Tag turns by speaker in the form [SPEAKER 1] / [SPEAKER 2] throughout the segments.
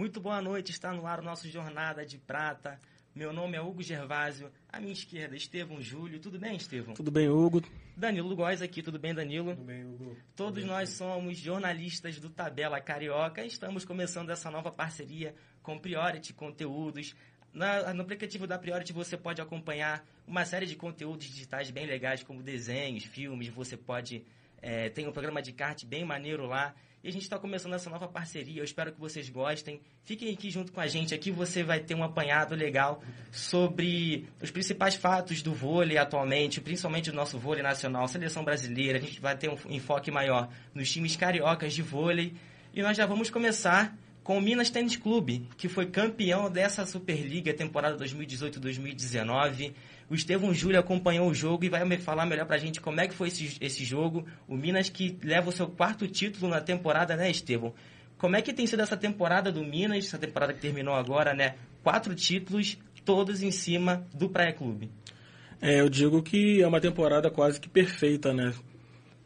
[SPEAKER 1] Muito boa noite, está no ar o nosso Jornada de Prata. Meu nome é Hugo Gervásio, à minha esquerda, Estevão Júlio. Tudo bem, Estevão?
[SPEAKER 2] Tudo bem, Hugo?
[SPEAKER 1] Danilo Góes aqui, tudo bem, Danilo?
[SPEAKER 3] Tudo bem, Hugo?
[SPEAKER 1] Todos nós somos jornalistas do Tabela Carioca. Estamos começando essa nova parceria com Priority Conteúdos. Na, no aplicativo da Priority você pode acompanhar uma série de conteúdos digitais bem legais, como desenhos, filmes. Você pode. É, tem um programa de kart bem maneiro lá. E a gente está começando essa nova parceria. Eu espero que vocês gostem. Fiquem aqui junto com a gente. Aqui você vai ter um apanhado legal sobre os principais fatos do vôlei atualmente, principalmente do nosso vôlei nacional, seleção brasileira. A gente vai ter um enfoque maior nos times cariocas de vôlei. E nós já vamos começar com o Minas Tênis Clube, que foi campeão dessa Superliga temporada 2018-2019. O Estevão Júlio acompanhou o jogo e vai falar melhor pra gente como é que foi esse, esse jogo. O Minas que leva o seu quarto título na temporada, né, Estevão? Como é que tem sido essa temporada do Minas, essa temporada que terminou agora, né? Quatro títulos, todos em cima do Praia Clube.
[SPEAKER 2] É, eu digo que é uma temporada quase que perfeita, né?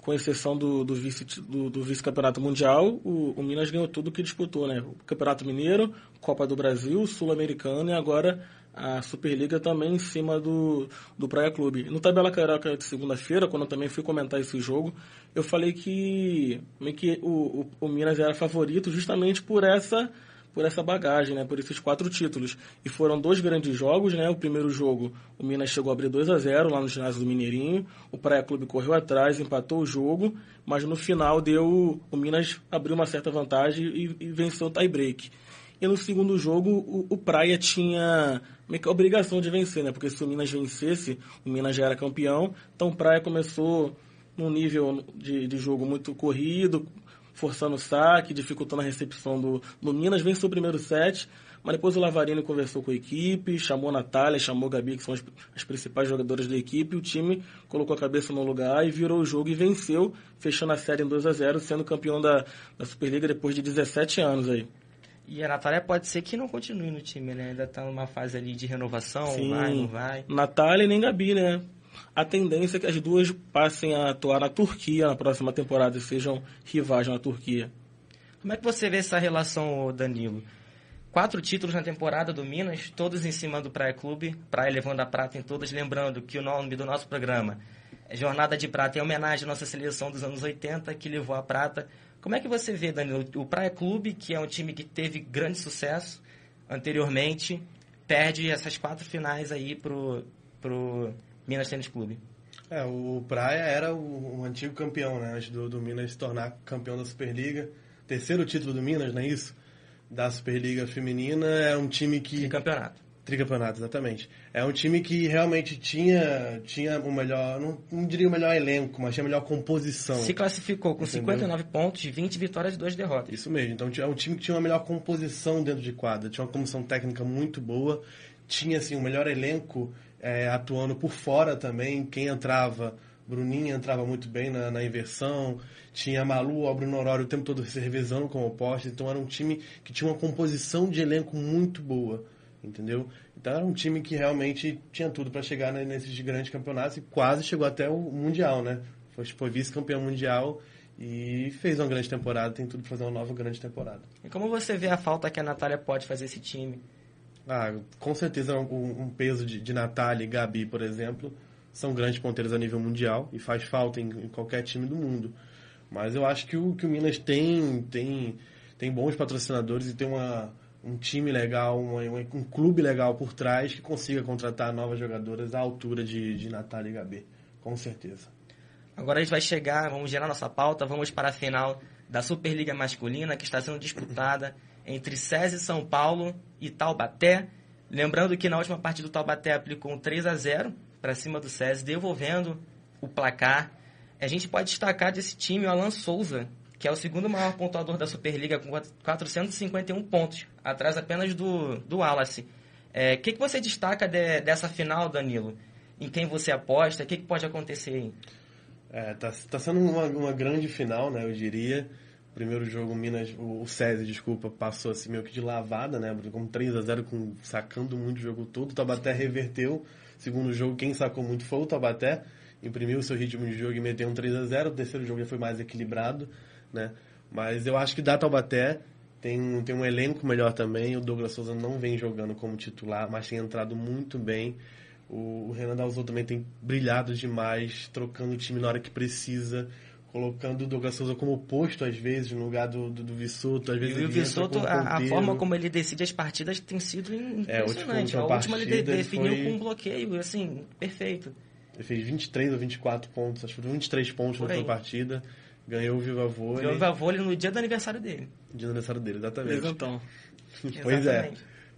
[SPEAKER 2] com exceção do, do vice do, do vice-campeonato mundial, o, o, Minas ganhou tudo que disputou, né? O Campeonato Mineiro, Copa do Brasil, Sul-Americano e agora a Superliga também em cima do, do Praia Clube. No Tabela Carioca de segunda-feira, quando eu também fui comentar esse jogo, eu falei que, que o, o, o Minas era favorito justamente por essa por essa bagagem, né, por esses quatro títulos. E foram dois grandes jogos, né? O primeiro jogo, o Minas chegou a abrir 2 a 0 lá no ginásio do Mineirinho. O Praia Clube correu atrás, empatou o jogo, mas no final deu o Minas abriu uma certa vantagem e, e venceu o tie-break. E no segundo jogo, o, o Praia tinha meio que a obrigação de vencer, né? Porque se o Minas vencesse, o Minas já era campeão. Então o Praia começou num nível de, de jogo muito corrido, forçando o saque, dificultando a recepção do, do Minas. Venceu o primeiro set, mas depois o Lavarini conversou com a equipe, chamou a Natália, chamou a Gabi, que são as, as principais jogadoras da equipe. O time colocou a cabeça no lugar e virou o jogo e venceu, fechando a série em 2 a 0 sendo campeão da, da Superliga depois de 17 anos aí.
[SPEAKER 1] E a Natália pode ser que não continue no time, né? Ainda está numa fase ali de renovação,
[SPEAKER 2] Sim.
[SPEAKER 1] vai, não vai.
[SPEAKER 2] Natália e nem Gabi, né? a tendência é que as duas passem a atuar na Turquia na próxima temporada e sejam rivais na Turquia.
[SPEAKER 1] Como é que você vê essa relação, Danilo? Quatro títulos na temporada do Minas, todos em cima do Praia Clube, Praia levando a prata em todas, lembrando que o nome do nosso programa é Jornada de Prata, em homenagem à nossa seleção dos anos 80, que levou a prata. Como é que você vê, Danilo, o Praia Clube, que é um time que teve grande sucesso anteriormente, perde essas quatro finais aí pro, pro Minas Tênis Clube.
[SPEAKER 3] É, o Praia era o, o antigo campeão, né? Antes do, do, Minas se tornar campeão da Superliga. Terceiro título do Minas, não é isso? Da Superliga Feminina. É um time que.
[SPEAKER 1] Tricampeonato.
[SPEAKER 3] Tricampeonato, exatamente. É um time que realmente tinha, tinha o melhor, não, não diria o melhor elenco, mas tinha a melhor composição.
[SPEAKER 1] Se classificou com entendeu? 59 pontos, 20 vitórias e 2 derrotas.
[SPEAKER 3] Isso mesmo. Então é um time que tinha uma melhor composição dentro de quadra, tinha uma comissão técnica muito boa, tinha assim o um melhor elenco é, atuando por fora também. Quem entrava, Bruninha entrava muito bem na, na inversão. Tinha Malu, o Bruno Aurora o tempo todo se revezando como oposto. Então era um time que tinha uma composição de elenco muito boa, entendeu? Então era um time que realmente tinha tudo para chegar nesses grandes campeonatos e quase chegou até o Mundial, né? Foi, foi vice-campeão mundial e fez uma grande temporada, tem tudo para fazer uma nova grande temporada.
[SPEAKER 1] E como você vê a falta que a Natália pode fazer esse time?
[SPEAKER 3] Ah, com certeza um, um peso de, de Natália e Gabi, por exemplo, são grandes ponteiros a nível mundial e faz falta em, em, qualquer time do mundo. Mas eu acho que o, que o Minas tem, tem, tem bons patrocinadores e tem uma, um time legal, uma, um clube legal por trás que consiga contratar novas jogadoras à altura de, de Natália e Gabi, com certeza.
[SPEAKER 1] Agora a gente vai chegar, vamos gerar nossa pauta, vamos para a final da Superliga Masculina que está sendo disputada entre SESI São Paulo e Taubaté. Lembrando que na última partida do Taubaté aplicou um 3 a 0 para cima do SESI, devolvendo o placar. A gente pode destacar desse time o Alan Souza, que é o segundo maior pontuador da Superliga, com 451 pontos, atrás apenas do, do Wallace. O é, que, que você destaca de, dessa final, Danilo? Em quem você aposta? O que, que pode acontecer aí?
[SPEAKER 3] É, tá, tá sendo uma, uma grande final, né, eu diria primeiro jogo, Minas, o, o SESI, desculpa, passou assim meio que de lavada, né? Com 3 a 0 com, sacando muito o jogo todo. O Tabaté reverteu. Segundo jogo, quem sacou muito foi o Tabaté. Imprimiu o seu ritmo de jogo e meteu um 3 a 0 O terceiro jogo já foi mais equilibrado, né? Mas eu acho que dá Taubaté. tem um, tem um elenco melhor também. O Douglas Souza não vem jogando como titular, mas tem entrado muito bem. O, o Renan Dalzou também tem brilhado demais, trocando o time na hora que precisa colocando o Douglas Souza como posto, às vezes, no lugar do, do, do Vissoto. Às vezes
[SPEAKER 1] e o Vissoto, a, a, forma como ele decide as partidas tem sido impressionante. É, a última, ele definiu foi... com um bloqueio, assim, perfeito.
[SPEAKER 3] Ele fez 23 ou 24 pontos, acho que foi 23 pontos na última partida. Ganhou o Viva Vôlei.
[SPEAKER 1] Ganhou o Viva Vôlei no dia do aniversário dele.
[SPEAKER 3] Dia do aniversário dele, exatamente.
[SPEAKER 2] Então.
[SPEAKER 3] pois é.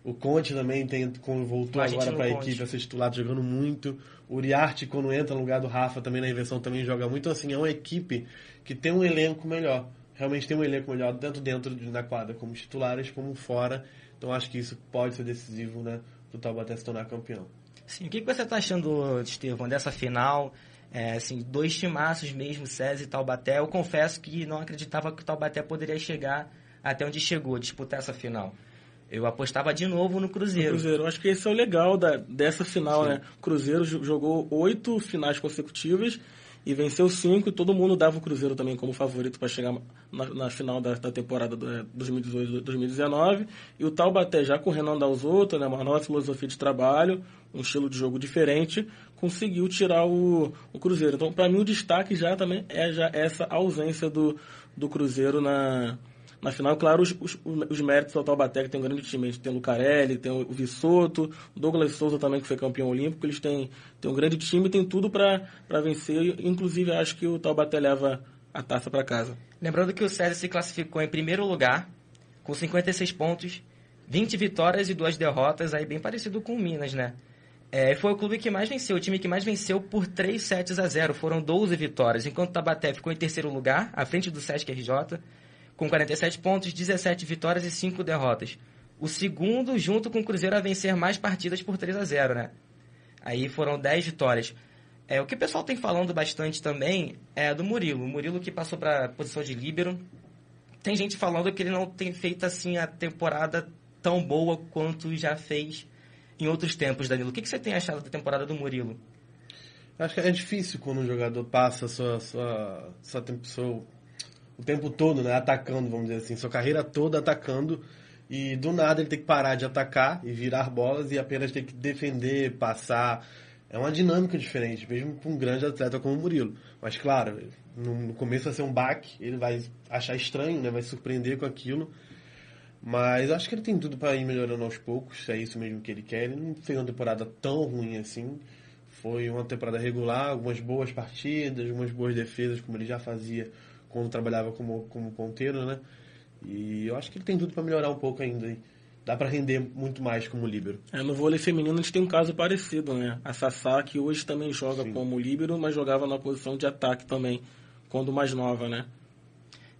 [SPEAKER 3] O Conte também tem, voltou agora para a equipe a ser titular, jogando muito. O Uriarte, quando entra no lugar do Rafa, também na inversão, também joga muito. Então, assim, é uma equipe que tem um elenco melhor. Realmente tem um elenco melhor, tanto dentro da quadra, como titulares, como fora. Então, acho que isso pode ser decisivo, né, para o Taubaté se tornar campeão.
[SPEAKER 1] Sim, o que, você está achando, Estevão, dessa final? É, assim, dois timaços mesmo, César e Taubaté. Eu confesso que não acreditava que o Taubaté poderia chegar até onde chegou, disputar essa final. Eu apostava de novo no Cruzeiro.
[SPEAKER 2] No Cruzeiro. Acho que esse é o legal da, dessa final, Sim. né? O Cruzeiro jogou oito finais consecutivas e venceu cinco e todo mundo dava o Cruzeiro também como favorito para chegar na, na, final da, da temporada 2018-2019. É, e o Taubaté, já com o Renan Dalzotto, né? Uma nova filosofia de trabalho, um estilo de jogo diferente, conseguiu tirar o, o Cruzeiro. Então, para mim, o destaque já também é já essa ausência do, do Cruzeiro na na final, claro, os, os, os méritos do Taubaté, que tem um grande time. Tem o Lucarelli, tem o Vissoto, o Douglas Souza também, que foi campeão olímpico. Eles têm, têm um grande time, tem tudo para vencer. Inclusive, acho que o Taubaté leva a taça para casa.
[SPEAKER 1] Lembrando que o César se classificou em primeiro lugar, com 56 pontos, 20 vitórias e duas derrotas, aí bem parecido com o Minas, né? É, foi o clube que mais venceu, o time que mais venceu por 3 sets a 0. Foram 12 vitórias, enquanto o Tabaté ficou em terceiro lugar, à frente do Sesc RJ, com 47 pontos, 17 vitórias e 5 derrotas. O segundo, junto com o Cruzeiro, a vencer mais partidas por 3 a 0 né? Aí foram 10 vitórias. É, o que o pessoal tem falando bastante também é do Murilo. O Murilo que passou para a posição de líbero. Tem gente falando que ele não tem feito assim a temporada tão boa quanto já fez em outros tempos, Danilo. O que, que você tem achado da temporada do Murilo?
[SPEAKER 3] Acho que é difícil quando um jogador passa sua, sua, sua, sua o tempo todo, né? Atacando, vamos dizer assim, sua carreira toda atacando. E do nada ele tem que parar de atacar e virar bolas e apenas ter que defender, passar. É uma dinâmica diferente, mesmo para um grande atleta como o Murilo. Mas claro, no começo vai ser um baque, ele vai achar estranho, né? vai surpreender com aquilo. Mas acho que ele tem tudo para ir melhorando aos poucos, é isso mesmo que ele quer. Ele não fez uma temporada tão ruim assim. Foi uma temporada regular, algumas boas partidas, algumas boas defesas, como ele já fazia quando trabalhava como, como ponteiro, né? E eu acho que ele tem tudo para melhorar um pouco ainda. Hein? Dá para render muito mais como líbero.
[SPEAKER 2] É, no vôlei feminino a gente tem um caso parecido, né? A Sassá, que hoje também joga Sim. como líbero, mas jogava na posição de ataque também, quando mais nova, né?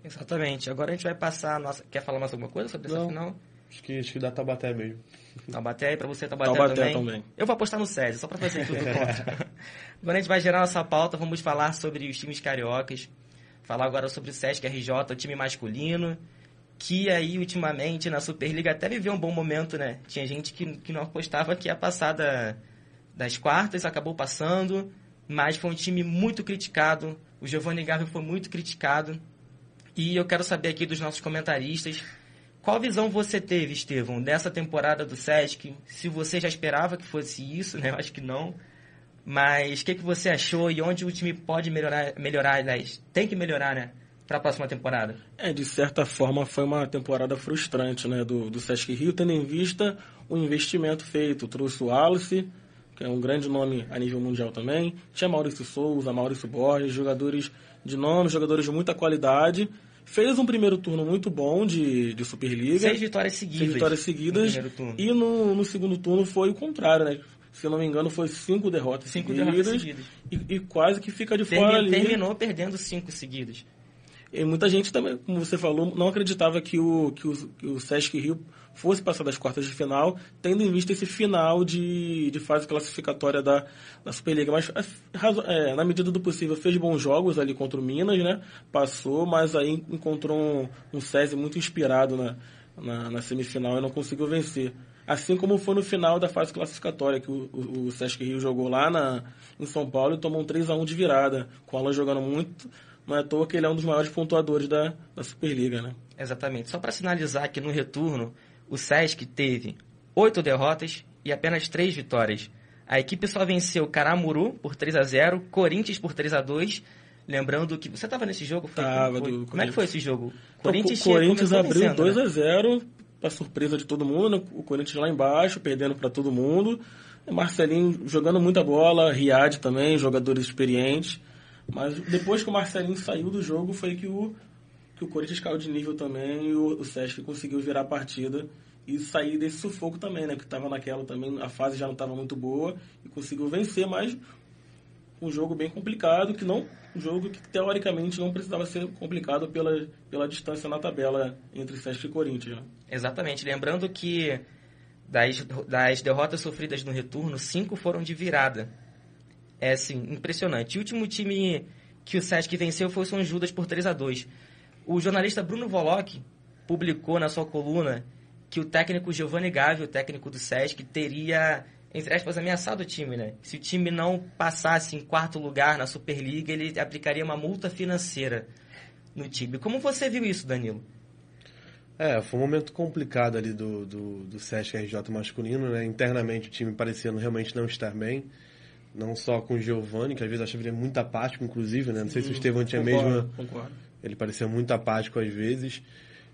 [SPEAKER 1] Exatamente. Agora a gente vai passar a nossa... Quer falar mais alguma coisa sobre
[SPEAKER 3] Não.
[SPEAKER 1] essa final?
[SPEAKER 3] Acho que, acho que dá Tabaté mesmo.
[SPEAKER 1] Tabaté e pra você Tabaté, Tabaté também. também. Eu vou apostar no César, só pra fazer tudo contra. Agora a gente vai gerar nossa pauta, vamos falar sobre os times cariocas falar agora sobre o Sesc RJ, o time masculino, que aí ultimamente na Superliga até viveu um bom momento, né? Tinha gente que, que não apostava que ia passar da, das quartas, acabou passando, mas foi um time muito criticado. O Giovanni Garro foi muito criticado. E eu quero saber aqui dos nossos comentaristas qual visão você teve, Estevão, dessa temporada do Sesc? Se você já esperava que fosse isso, né? Eu acho que não. Mas o que, que você achou e onde o time pode melhorar, melhorar aliás, tem que melhorar, né? Para a próxima temporada?
[SPEAKER 2] É, de certa forma foi uma temporada frustrante, né? Do, do Sesc Rio, tendo em vista o investimento feito. Trouxe o Alice, que é um grande nome a nível mundial também. Tinha Maurício Souza, Maurício Borges, jogadores de nome, jogadores de muita qualidade. Fez um primeiro turno muito bom de, de Superliga.
[SPEAKER 1] Seis vitórias seguidas.
[SPEAKER 2] Seis vitórias seguidas. No e no, no segundo turno foi o contrário, né? se não me engano, foi cinco derrotas
[SPEAKER 1] cinco
[SPEAKER 2] seguidas.
[SPEAKER 1] Derrotas seguidas.
[SPEAKER 2] E, e, quase que fica de fora ali.
[SPEAKER 1] Terminou perdendo cinco seguidas.
[SPEAKER 2] E muita gente também, como você falou, não acreditava que o, que o, que o Sesc Rio fosse passar das quartas de final, tendo em vista esse final de, de fase classificatória da, da Superliga. Mas, é, na medida do possível, fez bons jogos ali contra o Minas, né? Passou, mas aí encontrou um, um SESI muito inspirado na, na, na semifinal e não conseguiu vencer. Assim como foi no final da fase classificatória, que o, o, o Sesc Rio jogou lá na, em São Paulo e tomou um 3 a 1 de virada, com ela jogando muito, não é à toa que ele é um dos maiores pontuadores da, da Superliga, né?
[SPEAKER 1] Exatamente. Só para sinalizar que no retorno, o Sesc teve oito derrotas e apenas três vitórias. A equipe só venceu Caramuru por 3 a 0 Corinthians por 3 a 2 Lembrando que você estava nesse jogo?
[SPEAKER 2] Foi, tava,
[SPEAKER 1] foi, como é que foi esse jogo?
[SPEAKER 2] O Corinthians, Corinthians abriu 2 né? a 0 para surpresa de todo mundo. Né? O Corinthians lá embaixo, perdendo para todo mundo. Marcelinho jogando muita bola, Riad também, jogadores experientes. Mas depois que o Marcelinho saiu do jogo, foi que o, que o Corinthians caiu de nível também e o, o Sesc conseguiu virar a partida e sair desse sufoco também, né? Que estava naquela também, a fase já não estava muito boa e conseguiu vencer, mas um jogo bem complicado, que não um jogo que teoricamente não precisava ser complicado pela, pela distância na tabela entre Sesc e Corinthians. Né?
[SPEAKER 1] Exatamente. Lembrando que das, das derrotas sofridas no retorno, cinco foram de virada. É assim, impressionante. O último time que o Sesc venceu foi o São Judas por 3 a 2 O jornalista Bruno Voloc publicou na sua coluna que o técnico Giovanni Gavi, o técnico do Sesc, teria, entre aspas, ameaçado o time, né? Se o time não passasse em quarto lugar na Superliga, ele aplicaria uma multa financeira no time. Como você viu isso, Danilo?
[SPEAKER 3] É, foi um momento complicado ali do, do, do Sesc RJ masculino, né? Internamente o time parecendo realmente não estar bem. Não só com o Giovanni, que às vezes eu achava ele muito apático, inclusive, né? Não sei se o Estevão tinha
[SPEAKER 2] concordo,
[SPEAKER 3] mesmo.
[SPEAKER 2] Concordo.
[SPEAKER 3] Ele parecia muito apático às vezes.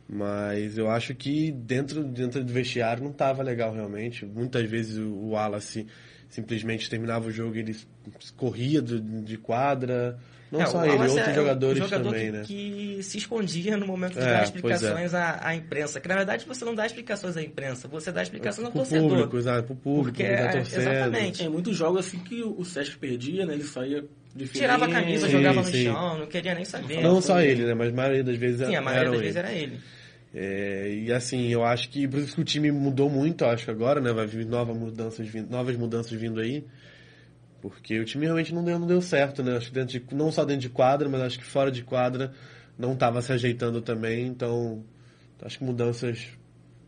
[SPEAKER 3] Mas eu acho que dentro, dentro do vestiário não estava legal realmente. Muitas vezes o, o Wallace simplesmente terminava o jogo e ele corria de, de quadra. Não é, só ele, outros é jogadores
[SPEAKER 1] jogador
[SPEAKER 3] também,
[SPEAKER 1] que,
[SPEAKER 3] né?
[SPEAKER 1] que se escondia no momento de
[SPEAKER 3] É,
[SPEAKER 1] dar
[SPEAKER 3] pois
[SPEAKER 1] explicações à, à imprensa. Que na verdade você não dá explicações à imprensa, você dá explicações ao
[SPEAKER 3] Pro
[SPEAKER 1] torcedor.
[SPEAKER 3] público, exato, pro público,
[SPEAKER 1] Porque, é,
[SPEAKER 3] torcida.
[SPEAKER 1] exatamente.
[SPEAKER 2] Tem muitos jogos assim que o Sesc perdia, né? Ele saía de
[SPEAKER 1] Tirava a camisa,
[SPEAKER 3] Sim,
[SPEAKER 1] jogava no
[SPEAKER 3] sim.
[SPEAKER 1] chão, não queria nem saber.
[SPEAKER 3] Não
[SPEAKER 1] Foi-
[SPEAKER 3] só ele, né? Mas a maioria das vezes
[SPEAKER 1] Sim, a
[SPEAKER 3] era
[SPEAKER 1] maioria das
[SPEAKER 3] ele.
[SPEAKER 1] vezes era ele.
[SPEAKER 3] É, e assim, eu acho que por isso que o time mudou muito, eu acho que agora, né? Vai vir novas mudanças, novas mudanças vindo aí. Porque o time realmente não deu, não deu certo, né? Acho que dentro de, não só dentro de quadra, mas acho que fora de quadra não estava se ajeitando também. Então, acho que mudanças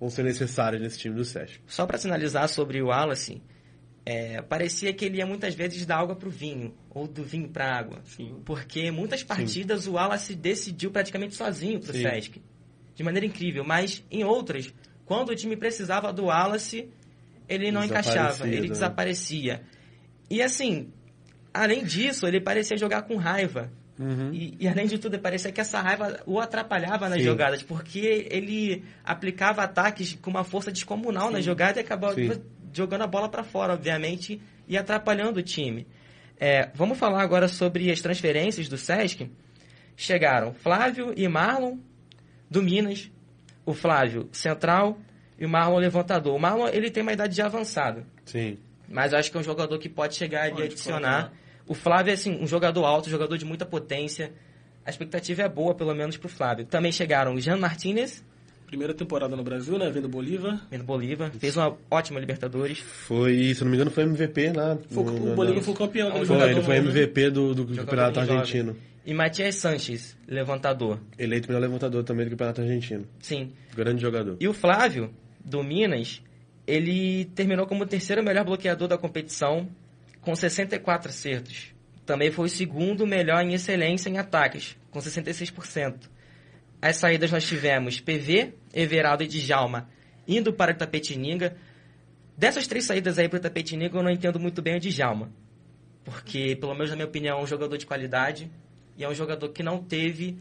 [SPEAKER 3] vão ser necessárias nesse time do Sesc.
[SPEAKER 1] Só para sinalizar sobre o Wallace, é, parecia que ele ia muitas vezes da água para o vinho, ou do vinho para a água.
[SPEAKER 2] Sim.
[SPEAKER 1] Porque muitas partidas o Wallace decidiu praticamente sozinho para o
[SPEAKER 3] Sim.
[SPEAKER 1] Sesc. De maneira incrível. Mas em outras, quando o time precisava do Wallace, ele não encaixava, ele
[SPEAKER 3] né?
[SPEAKER 1] desaparecia. E assim, além disso, ele parecia jogar com raiva. E, e, além de tudo, parecia que essa raiva o atrapalhava nas
[SPEAKER 3] Sim.
[SPEAKER 1] jogadas, porque ele aplicava ataques com uma força descomunal na jogada e acabava
[SPEAKER 3] Sim.
[SPEAKER 1] jogando a bola para fora, obviamente, e atrapalhando o time. É, vamos falar agora sobre as transferências do Sesc. Chegaram Flávio e Marlon do Minas, o Flávio central e o Marlon levantador. O Marlon ele tem uma idade já avançada.
[SPEAKER 3] Sim.
[SPEAKER 1] Mas eu acho que é um jogador que pode chegar ali e
[SPEAKER 2] Pode,
[SPEAKER 1] adicionar.
[SPEAKER 2] pode,
[SPEAKER 1] O Flávio é assim, um jogador alto, um jogador de muita potência. A expectativa é boa, pelo menos, pro Flávio. Também chegaram o Jean Martinez,
[SPEAKER 2] Primeira temporada no Brasil, né? Vendo Bolívar.
[SPEAKER 1] do Bolívar. Fez uma ótima Libertadores.
[SPEAKER 3] Foi, se não me engano, foi MVP lá.
[SPEAKER 2] Foi,
[SPEAKER 3] no-
[SPEAKER 2] o Bolívar
[SPEAKER 3] na-
[SPEAKER 2] foi campeão da
[SPEAKER 1] Foi,
[SPEAKER 3] ele foi
[SPEAKER 2] né?
[SPEAKER 3] MVP do, do
[SPEAKER 1] Jogador
[SPEAKER 3] Campeonato
[SPEAKER 1] jovem.
[SPEAKER 3] Argentino.
[SPEAKER 1] E Matias Sanches, levantador.
[SPEAKER 3] Eleito melhor levantador também do Campeonato Argentino.
[SPEAKER 1] Sim.
[SPEAKER 3] Grande jogador.
[SPEAKER 1] E o Flávio, do Minas, ele terminou como o terceiro melhor bloqueador da competição, com 64 acertos. Também foi o segundo melhor em excelência em ataques, com 66%. As saídas nós tivemos PV, Everaldo e Djalma indo para o Tapetininga. Dessas três saídas aí para o Tapetininga, eu não entendo muito bem o Djalma. Porque, pelo menos na minha opinião, é um jogador de qualidade e é um jogador que não teve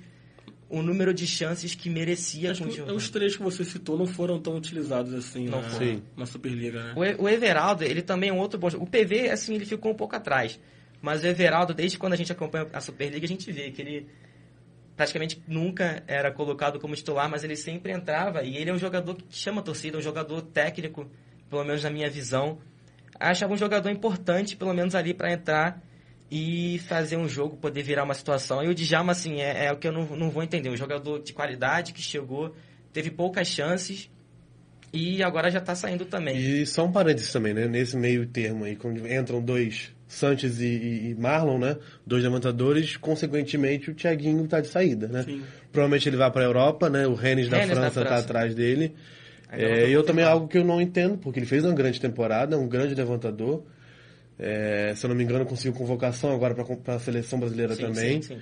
[SPEAKER 1] o número de chances que merecia
[SPEAKER 2] Acho
[SPEAKER 1] com o
[SPEAKER 2] que os três que você citou não foram tão utilizados assim
[SPEAKER 1] Não
[SPEAKER 2] na, na Superliga, né?
[SPEAKER 1] O, o Everaldo, ele também é um outro bom jogador. O PV, assim, ele ficou um pouco atrás. Mas o Everaldo, desde quando a gente acompanha a Superliga, a gente vê que ele praticamente nunca era colocado como titular, mas ele sempre entrava. E ele é um jogador que chama a torcida, um jogador técnico, pelo menos na minha visão. Achava um jogador importante, pelo menos ali, para entrar e fazer um jogo, poder virar uma situação. E o Djalma, assim, é, é o que eu não, não vou entender. Um jogador de qualidade que chegou, teve poucas chances e agora já está saindo também.
[SPEAKER 3] E só um parênteses também, né? Nesse meio termo aí, quando entram dois, Sanches e, e- e Marlon, né? Dois levantadores, consequentemente o Thiaguinho tá de saída, né?
[SPEAKER 2] Sim.
[SPEAKER 3] Provavelmente ele vai para a Europa, né? O Rennes da
[SPEAKER 1] Rennes da
[SPEAKER 3] França tá
[SPEAKER 1] França.
[SPEAKER 3] atrás dele. É, e eu também é algo que eu não entendo, porque ele fez uma grande temporada, um grande levantador. É, se eu não me engano, conseguiu convocação agora para a seleção brasileira
[SPEAKER 1] Sim,
[SPEAKER 3] também.
[SPEAKER 1] sim, sim.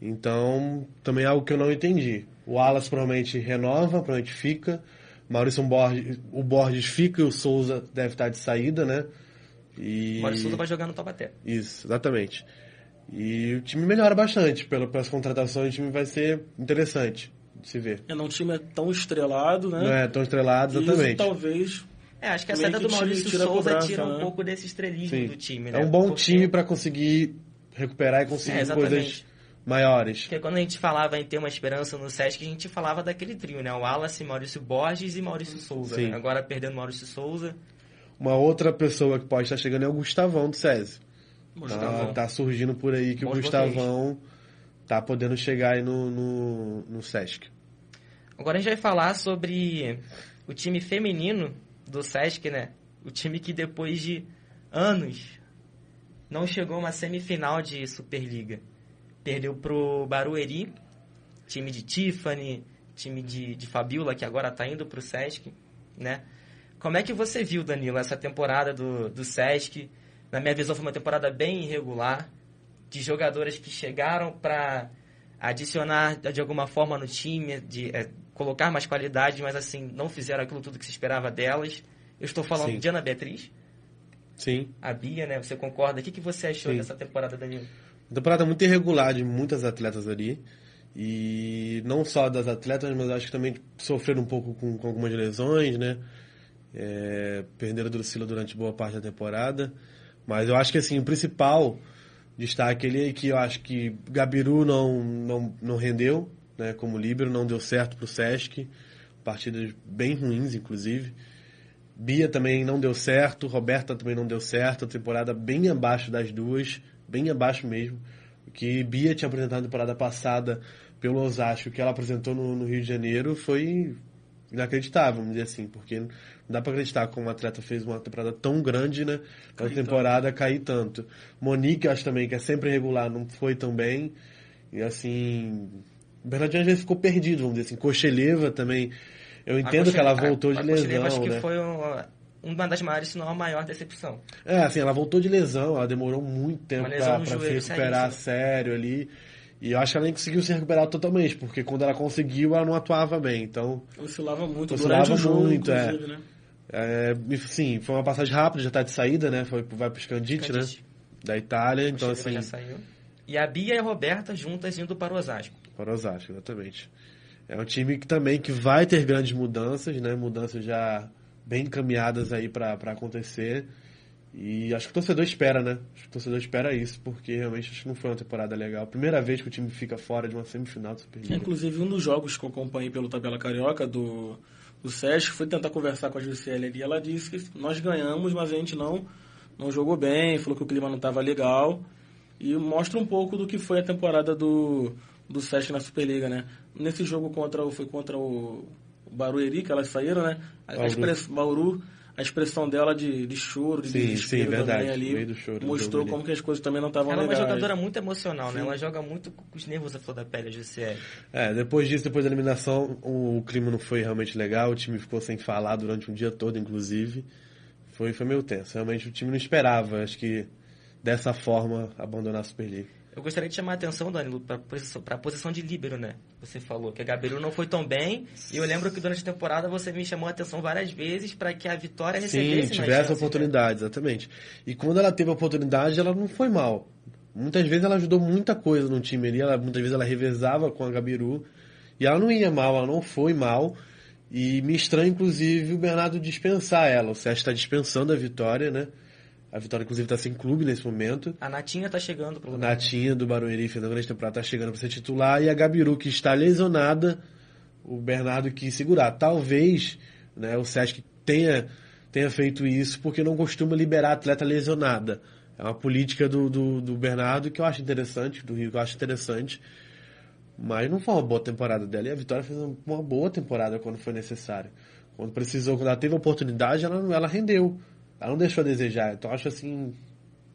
[SPEAKER 3] Então, também é algo que eu não entendi. O Alas provavelmente renova, provavelmente fica. Maurício Borges, o Borges fica e o Souza deve estar de saída, né?
[SPEAKER 1] E... Maurício Souza vai jogar no Taubaté.
[SPEAKER 3] Isso, exatamente. E o time melhora bastante. Pelas contratações, o time vai ser interessante de se ver.
[SPEAKER 2] É, não, o time é tão estrelado, né?
[SPEAKER 3] Não é tão estrelado, exatamente. Isso,
[SPEAKER 2] talvez
[SPEAKER 1] é, acho que a saída do Maurício tira Souza cobrança, tira um né? pouco desse estrelismo Sim. do time, né?
[SPEAKER 3] É um bom Porque... time para conseguir recuperar e conseguir é, coisas maiores.
[SPEAKER 1] Porque quando a gente falava em ter uma esperança no Sesc, a gente falava daquele trio, né? O Wallace, Maurício Borges e Maurício Souza. Né? Agora perdendo Maurício Souza.
[SPEAKER 3] Uma outra pessoa que pode estar chegando é o Gustavão do SESI. Tá, tá, surgindo por aí que Bons o Gustavão tá podendo chegar aí no, no, no Sesc.
[SPEAKER 1] Agora a gente vai falar sobre o time feminino do Sesc, né? O time que depois de anos não chegou a uma semifinal de Superliga. Perdeu pro Barueri, time de Tiffany, time de, de Fabiola, que agora está indo pro Sesc, né? Como é que você viu, Danilo, essa temporada do, do Sesc? Na minha visão, foi uma temporada bem irregular, de jogadoras que chegaram para adicionar de alguma forma no time, de é, colocar mais qualidade, mas assim, não fizeram aquilo tudo que se esperava delas. Eu estou falando Sim. de Ana Beatriz.
[SPEAKER 3] Sim.
[SPEAKER 1] A Bia, né? Você concorda? O que, que você achou Sim. dessa temporada, Danilo?
[SPEAKER 3] Uma temporada muito irregular de muitas atletas ali. E não só das atletas, mas acho que também sofreram um pouco com, com algumas lesões, né? É, perderam a Drusila durante boa parte da temporada. Mas eu acho que assim, o principal destaque ali é que eu acho que Gabiru não, não, não rendeu, né, como líbero, não deu certo para o Sesc, partidas bem ruins, inclusive. Bia também não deu certo, Roberta também não deu certo, a temporada bem abaixo das duas, bem abaixo mesmo. O que Bia tinha apresentado na temporada passada pelo Osasco, que ela apresentou no, no Rio de Janeiro, foi inacreditável, vamos dizer assim, porque não dá para acreditar como um atleta fez uma temporada tão grande, né? Uma temporada tanto. cair tanto. Monique, acho também que é sempre regular, não foi tão bem. E assim, o Bernardinho às vezes ficou perdido, vamos dizer assim. Cocheleva também. Eu entendo que ela voltou a, de a lesão.
[SPEAKER 1] acho
[SPEAKER 3] que
[SPEAKER 1] né? foi uma, uma das maiores, se não a maior decepção.
[SPEAKER 3] É, assim, ela voltou de lesão, ela demorou muito tempo para se recuperar sério ali. E eu acho que ela nem conseguiu se recuperar totalmente, porque quando ela conseguiu, ela não atuava bem. Então.
[SPEAKER 2] Oscilava muito,
[SPEAKER 3] oscilava muito, é. Né? é. Sim, foi uma passagem rápida, já está de saída, né? Foi, vai para o Scandite, né? Da Itália, então assim. Já
[SPEAKER 1] saiu. E a Bia e a Roberta juntas indo para o Osasco.
[SPEAKER 3] Para Osasco, exatamente. É um time que também que vai ter grandes mudanças, né? Mudanças já bem encaminhadas aí para acontecer. E acho que o torcedor espera, né? Acho que o torcedor espera isso, porque realmente acho que não foi uma temporada legal. Primeira vez que o time fica fora de uma semifinal do Superliga.
[SPEAKER 2] Inclusive, um dos jogos que eu acompanhei pelo Tabela Carioca do, do Sesc foi tentar conversar com a Juscelia ali. Ela disse que nós ganhamos, mas a gente não, não jogou bem, falou que o clima não estava legal. E mostra um pouco do que foi a temporada do, do Sesc na Superliga, né? Nesse jogo contra, foi contra o Barueri, que elas saíram, né? A, Bauru. A Bauru, a expressão dela de, de choro, de
[SPEAKER 3] sim, sim, verdade.
[SPEAKER 2] ali, choro, mostrou como que as coisas também não estavam legais.
[SPEAKER 1] Ela é uma jogadora muito emocional, né? sim. né? Ela joga muito com os nervos a flor da pele, a GCL.
[SPEAKER 3] É, depois disso, depois da eliminação, o clima não foi realmente legal, o time ficou sem falar durante um dia todo, inclusive. Foi, foi meio tenso. Realmente o time não esperava, acho que dessa forma, abandonar a Superliga.
[SPEAKER 1] Eu gostaria de chamar a atenção, Danilo, para a posição de líbero, né? Você falou que a Gabiru não foi tão bem. E eu lembro que durante a temporada você me chamou a atenção várias vezes para que a Vitória recebesse
[SPEAKER 3] Sim, tivesse oportunidade, né? exatamente. E quando ela teve a oportunidade, ela não foi mal. Muitas vezes ela ajudou muita coisa no time ali. Ela, muitas vezes ela revezava com a Gabiru. E ela não ia mal, ela não foi mal. E me estranha, inclusive, o Bernardo dispensar ela. O Sérgio está dispensando a Vitória, né? A Vitória, inclusive, está sem clube nesse momento.
[SPEAKER 1] A Natinha está chegando
[SPEAKER 3] para o lugar. Natinha do Barueri, fez uma grande temporada, está chegando para ser titular. E a Gabiru, que está lesionada, o Bernardo quis segurar. Talvez né, o Sesc tenha, tenha feito isso porque não costuma liberar atleta lesionada. É uma política do, do, do Bernardo que eu acho interessante, do Rio que eu acho interessante. Mas não foi uma boa temporada dela. E a Vitória fez uma boa temporada quando foi necessário. Quando precisou, quando ela teve a oportunidade, ela, ela rendeu. Ela não deixou a desejar. Então acho assim.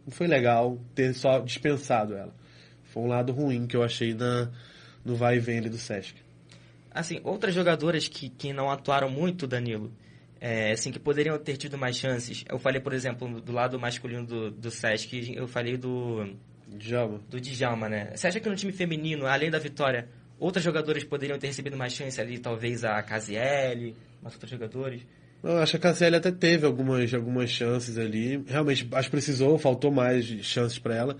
[SPEAKER 3] Não foi legal ter só dispensado ela. Foi um lado ruim que eu achei na, no vai e vem ali do Sesc.
[SPEAKER 1] Assim, outras jogadoras que, que não atuaram muito, Danilo, é, assim, que poderiam ter tido mais chances. Eu falei, por exemplo, do lado masculino do, do Sesc, eu falei do,
[SPEAKER 3] Djalma.
[SPEAKER 1] do Djalma, né? Você acha que no time feminino, além da vitória, outros jogadores poderiam ter recebido mais chance ali? Talvez a Casiele, mas outros jogadores?
[SPEAKER 3] Eu acho que a Cassiele até teve algumas, algumas chances ali. Realmente, acho que precisou, faltou mais chances para ela.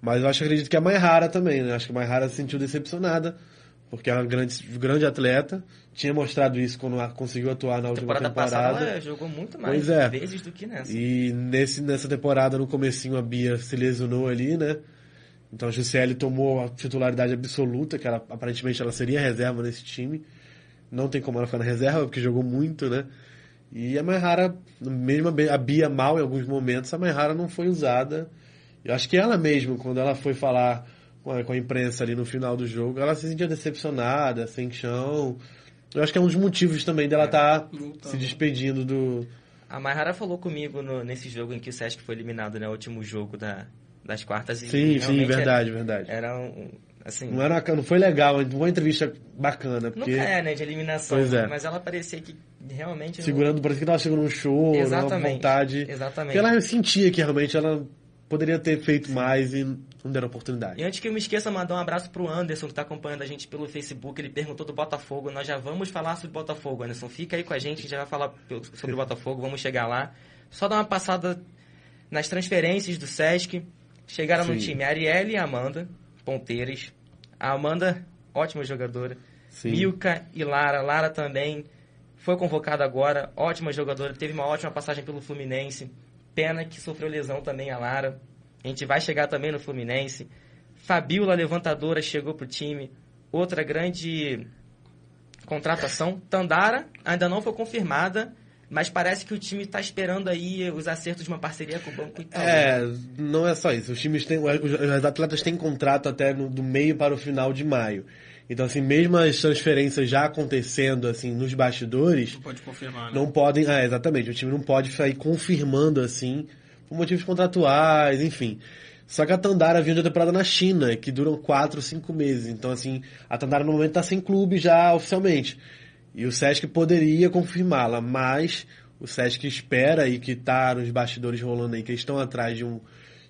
[SPEAKER 3] Mas eu acho que acredito que a Maihara também, né? Acho que a Maihara se sentiu decepcionada, porque é uma grande, grande atleta. Tinha mostrado isso quando conseguiu atuar na última
[SPEAKER 1] temporada
[SPEAKER 3] temporada.
[SPEAKER 1] passada ela jogou muito mais
[SPEAKER 3] é.
[SPEAKER 1] vezes do que nessa.
[SPEAKER 3] E nesse, nessa temporada, no comecinho, a Bia se lesionou ali, né? Então a Juscelie tomou a titularidade absoluta, que ela, aparentemente ela seria reserva nesse time. Não tem como ela ficar na reserva, porque jogou muito, né? E a Maihara, mesmo a Bi- a Bia mal em alguns momentos, a Maihara não foi usada. Eu acho que ela mesma, quando ela foi falar com a, com a imprensa ali no final do jogo, ela se sentia decepcionada, sem chão. Eu acho que é um dos motivos também dela estar
[SPEAKER 2] Voltando.
[SPEAKER 3] se despedindo do,
[SPEAKER 1] A Mayhara falou comigo no- nesse jogo em que o Sesc foi eliminado, né? O último jogo da, das quartas. e
[SPEAKER 3] Sim, sim, verdade, verdade.
[SPEAKER 1] Era, era um, assim...
[SPEAKER 3] Não, era, uma- não foi legal, não foi uma entrevista bacana,
[SPEAKER 1] Nunca
[SPEAKER 3] porque
[SPEAKER 1] é, né? De eliminação.
[SPEAKER 3] Pois é.
[SPEAKER 1] Mas ela parecia que realmente... não-
[SPEAKER 3] segurando, parecia que tava segurando um show, uma
[SPEAKER 1] Exatamente.
[SPEAKER 3] vontade.
[SPEAKER 1] Exatamente.
[SPEAKER 3] Porque ela sentia que realmente ela poderia ter feito mais e não deram oportunidade.
[SPEAKER 1] E antes que eu me esqueça, mandar um abraço pro Anderson, que tá acompanhando a gente pelo Facebook. Ele perguntou do Botafogo. Nós já vamos falar sobre Botafogo, Anderson. Fica aí com a gente, a gente já vai falar sobre o Botafogo. Vamos chegar lá. Só dar uma passada nas transferências do Sesc. Chegaram no
[SPEAKER 3] Sim.
[SPEAKER 1] time Arielle e Amanda, ponteiras. A Amanda, ótima jogadora.
[SPEAKER 3] Sim.
[SPEAKER 1] Milka e Lara. Lara também foi convocada agora, ótima jogadora, teve uma ótima passagem pelo Fluminense. Pena que sofreu lesão também a Lara. A gente vai chegar também no Fluminense. Fabiola, levantadora, chegou pro time. Outra grande contratação. Tandara ainda não foi confirmada, mas parece que o time está esperando aí os acertos de uma parceria com o Banco Itaú.
[SPEAKER 3] É, não é só isso. Os times têm, os, atletas têm contrato até no- do meio para o final de maio. Então, assim, mesmo as transferências já acontecendo, assim, nos bastidores,
[SPEAKER 2] Não pode confirmar, né?
[SPEAKER 3] não podem. Ah, exatamente. O time não pode sair confirmando assim, por motivos contratuais, enfim. Só que a Tandara vinha de uma temporada na China, que duram 4, 5 meses. Então, assim, a Tandara no momento está sem clube já oficialmente. E o Sesc poderia confirmá-la, mas o Sesc espera e que tá nos bastidores rolando aí, que eles estão atrás de um,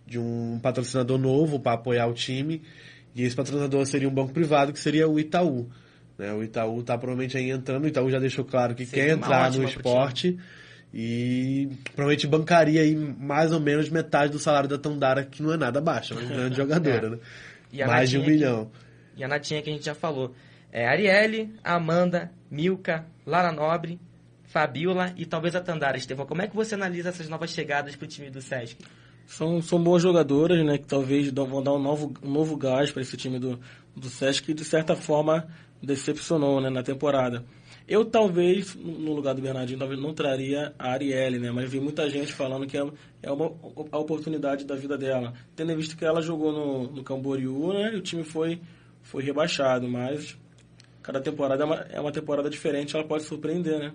[SPEAKER 3] de um patrocinador novo para apoiar o time. E esse patrocinador seria um banco privado, que seria o Itaú. né? O Itaú está provavelmente aí entrando, o Itaú já deixou claro que
[SPEAKER 1] Seria
[SPEAKER 3] quer entrar no esporte e provavelmente bancaria aí mais ou menos metade do salário da Tandara, que não é nada baixo, é uma grande jogadora, né?
[SPEAKER 1] E a
[SPEAKER 3] Mais de um
[SPEAKER 1] que-
[SPEAKER 3] milhão.
[SPEAKER 1] E a Natinha que a gente já falou. É Arielle, Amanda, Milka, Lara Nobre, Fabiola e talvez a Tandara. Estevão, como é que você analisa essas novas chegadas pro time do Sesc?
[SPEAKER 2] São, são boas jogadoras, né? Que talvez vão dar um novo, um novo gás para esse time do, do Sesc, que de certa forma decepcionou né, na temporada. Eu talvez, no no lugar do Bernardinho, talvez não traria a Arielle, né? Mas vi muita gente falando que é, é uma, a oportunidade da vida dela. Tendo visto que ela jogou no, no Camboriú, né? E o time foi, foi rebaixado, mas cada temporada é uma, é uma temporada diferente, ela pode surpreender, né?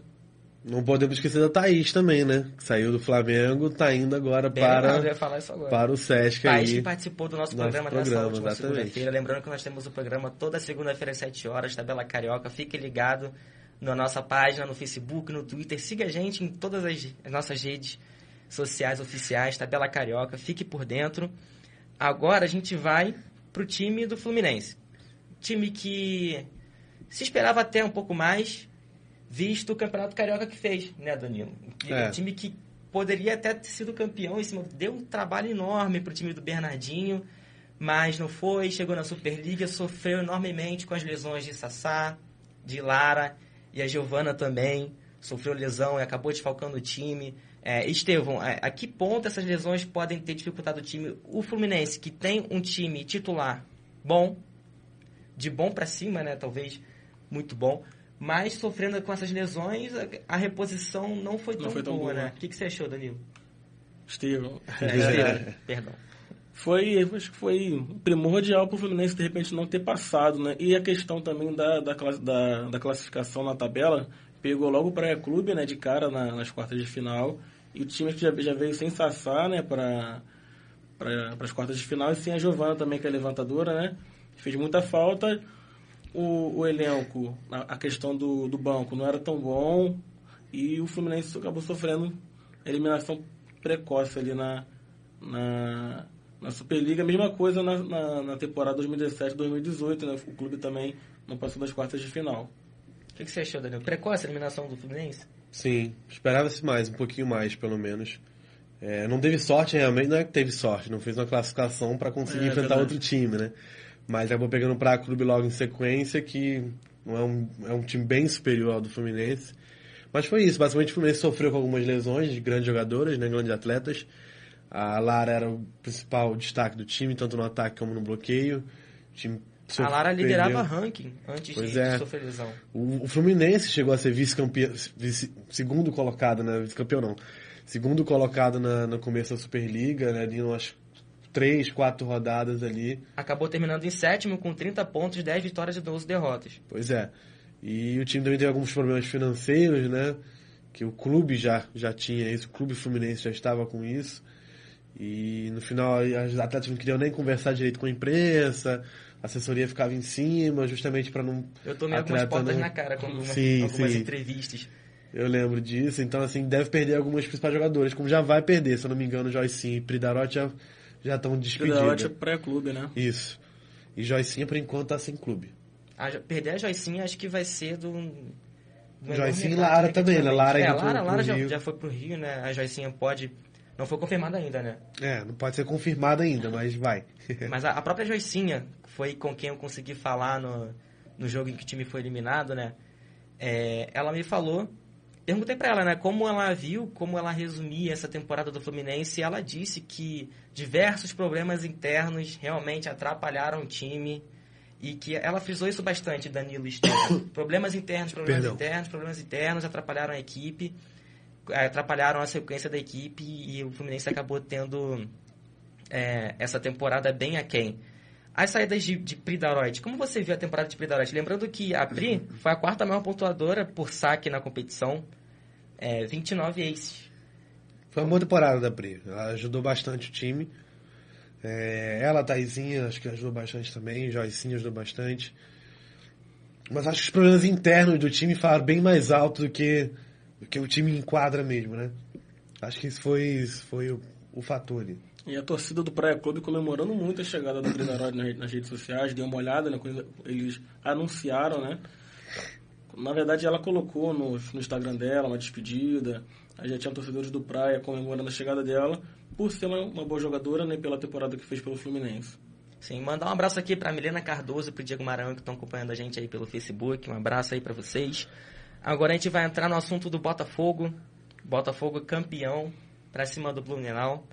[SPEAKER 3] Não podemos esquecer da Thaís também, né? Que saiu do Flamengo, tá indo agora
[SPEAKER 1] Bem
[SPEAKER 3] para,
[SPEAKER 1] ia falar isso agora.
[SPEAKER 3] para o Sesc
[SPEAKER 1] Thaís
[SPEAKER 3] aí.
[SPEAKER 1] que participou do nosso,
[SPEAKER 3] Nosso
[SPEAKER 1] programa, nessa
[SPEAKER 3] programa,
[SPEAKER 1] última
[SPEAKER 3] exatamente.
[SPEAKER 1] segunda-feira. Lembrando que nós temos o programa toda segunda-feira às 7 horas, Tabela Carioca. Fique ligado na nossa página, no Facebook, no Twitter. Siga a gente em todas as, as nossas redes sociais oficiais, Tabela Carioca. Fique por dentro. Agora a gente vai pro time do Fluminense. Time que se esperava até um pouco mais, visto o Campeonato Carioca que fez, né, Danilo?
[SPEAKER 3] É.
[SPEAKER 1] Um time que poderia até ter sido campeão em cima. Deu um trabalho enorme pro time do Bernardinho, mas não foi. Chegou na Superliga, sofreu enormemente com as lesões de Sassá, de Lara e a Giovana também. Sofreu lesão e acabou desfalcando o time. É, Estevão, é, a que ponto essas lesões podem ter dificultado o time? O Fluminense, que tem um time titular bom, de bom para cima, né? Talvez muito bom. Mas sofrendo com essas lesões, a, a reposição não foi
[SPEAKER 2] Não
[SPEAKER 1] tão,
[SPEAKER 2] foi tão
[SPEAKER 1] boa,
[SPEAKER 2] boa.
[SPEAKER 1] né? O que, que você achou, Danilo?
[SPEAKER 2] Estevão.
[SPEAKER 1] É, Perdão.
[SPEAKER 2] Foi, acho que foi primordial para o Fluminense de repente não ter passado, né? E a questão também da, da, da, da classificação na tabela pegou logo para o clube, né? De cara na- nas quartas de final e o time que já, já veio sem Sassá, né? Para para as quartas de final e sem a Giovana também que é levantadora, né? Fez muita falta. O, o elenco, a, a questão do, do banco não era tão bom e o Fluminense acabou sofrendo eliminação precoce ali na, na, Na Superliga, a mesma coisa na, na, na temporada 2017-2018, né? O clube também não passou das quartas de final.
[SPEAKER 1] O que, que você achou, Daniel? Precoce a eliminação do Fluminense?
[SPEAKER 3] Sim, esperava-se mais, um pouquinho mais, pelo menos. É, não teve sorte realmente, não é que teve sorte, não fez uma classificação para conseguir
[SPEAKER 2] É,
[SPEAKER 3] enfrentar
[SPEAKER 2] verdade.
[SPEAKER 3] outro time, né? Mas acabou pegando o Praia Clube logo em sequência, que não é um, é um time bem superior ao do Fluminense. Mas foi isso, basicamente o Fluminense sofreu com algumas lesões de grandes jogadoras, né, grandes atletas. A Lara era o principal destaque do time, tanto no ataque como no bloqueio. O time
[SPEAKER 1] A Lara liderava ranking antes
[SPEAKER 3] Pois
[SPEAKER 1] de,
[SPEAKER 3] é.
[SPEAKER 1] sofrer lesão.
[SPEAKER 3] O, o Fluminense chegou a ser vice-campeão, vice, segundo colocado, né? Vice-campeão não. Segundo colocado na, no começo da Superliga, né? Ali umas três, quatro rodadas ali.
[SPEAKER 1] Acabou terminando em sétimo com 30 pontos, 10 vitórias e 12 derrotas.
[SPEAKER 3] Pois é. E o time também teve alguns problemas financeiros, né? Que o clube já, já tinha isso, o clube Fluminense já estava com isso. E no final as atletas não queriam nem conversar direito com a imprensa, a assessoria ficava em cima, justamente para não.
[SPEAKER 1] Eu tomei algumas portas
[SPEAKER 3] não-
[SPEAKER 1] na cara com algumas,
[SPEAKER 3] Sim,
[SPEAKER 1] algumas
[SPEAKER 3] sim.
[SPEAKER 1] entrevistas.
[SPEAKER 3] Eu lembro disso, então assim, deve perder algumas principais jogadoras, como já vai perder, se eu não me engano, Joycinha e Pridarotti já já estão
[SPEAKER 2] Pedarote é
[SPEAKER 3] despedidas.
[SPEAKER 2] pré-clube, né?
[SPEAKER 3] Isso. E Joycinha, por enquanto, tá sem clube.
[SPEAKER 1] A, perder a Joicinha acho que vai ser do. do
[SPEAKER 3] Joicinha e Lara
[SPEAKER 1] né,
[SPEAKER 3] também, né? Lara
[SPEAKER 1] é, Lara,
[SPEAKER 3] pro-
[SPEAKER 1] Lara
[SPEAKER 3] pro
[SPEAKER 1] já, já foi pro Rio, né? A Joicinha pode. Não foi confirmada ainda, né?
[SPEAKER 3] É, não pode ser confirmado ainda, mas vai.
[SPEAKER 1] Mas a, a própria Joicinha, que foi com quem eu consegui falar no, no jogo em que o time foi eliminado, né? É, ela me falou. Perguntei pra ela, né, como ela viu, como ela resumia essa temporada do Fluminense, e ela disse que diversos problemas internos realmente atrapalharam o time e que ela frisou isso bastante, Danilo Estevam. problemas internos, problemas
[SPEAKER 3] Perdão.
[SPEAKER 1] internos, problemas internos atrapalharam a equipe, eh, atrapalharam a sequência da equipe e o Fluminense acabou tendo é, essa temporada bem aquém. As saídas de, de como você viu a temporada de Pridaroit? Lembrando que a Pri foi a quarta maior pontuadora por saque na competição, é, 29 aces.
[SPEAKER 3] Foi uma boa temporada da Pri. Ela ajudou bastante o time. É, ela, Taizinha, acho que ajudou bastante também. Joicinha ajudou bastante. Mas acho que os problemas internos do time falaram bem mais alto do que, do que o time enquadra mesmo, né? Acho que isso foi, isso foi o, o fator ali.
[SPEAKER 2] E a torcida do Praia Clube comemorando muito a chegada da Pridarote nas, nas redes sociais. Dei uma olhada, né? Quando eles anunciaram, né? Na verdade, ela colocou no, no Instagram dela uma despedida. Aí já tinha torcedores do Praia comemorando a chegada dela por ser uma, uma boa jogadora, né? Pela temporada que fez pelo Fluminense.
[SPEAKER 1] Sim, mandar um abraço aqui para Milena Cardoso e para Diego Maranhão que estão acompanhando a gente aí pelo Facebook. Um abraço aí para vocês. Agora a gente vai entrar no assunto do Botafogo. Botafogo campeão para cima do Blumenau.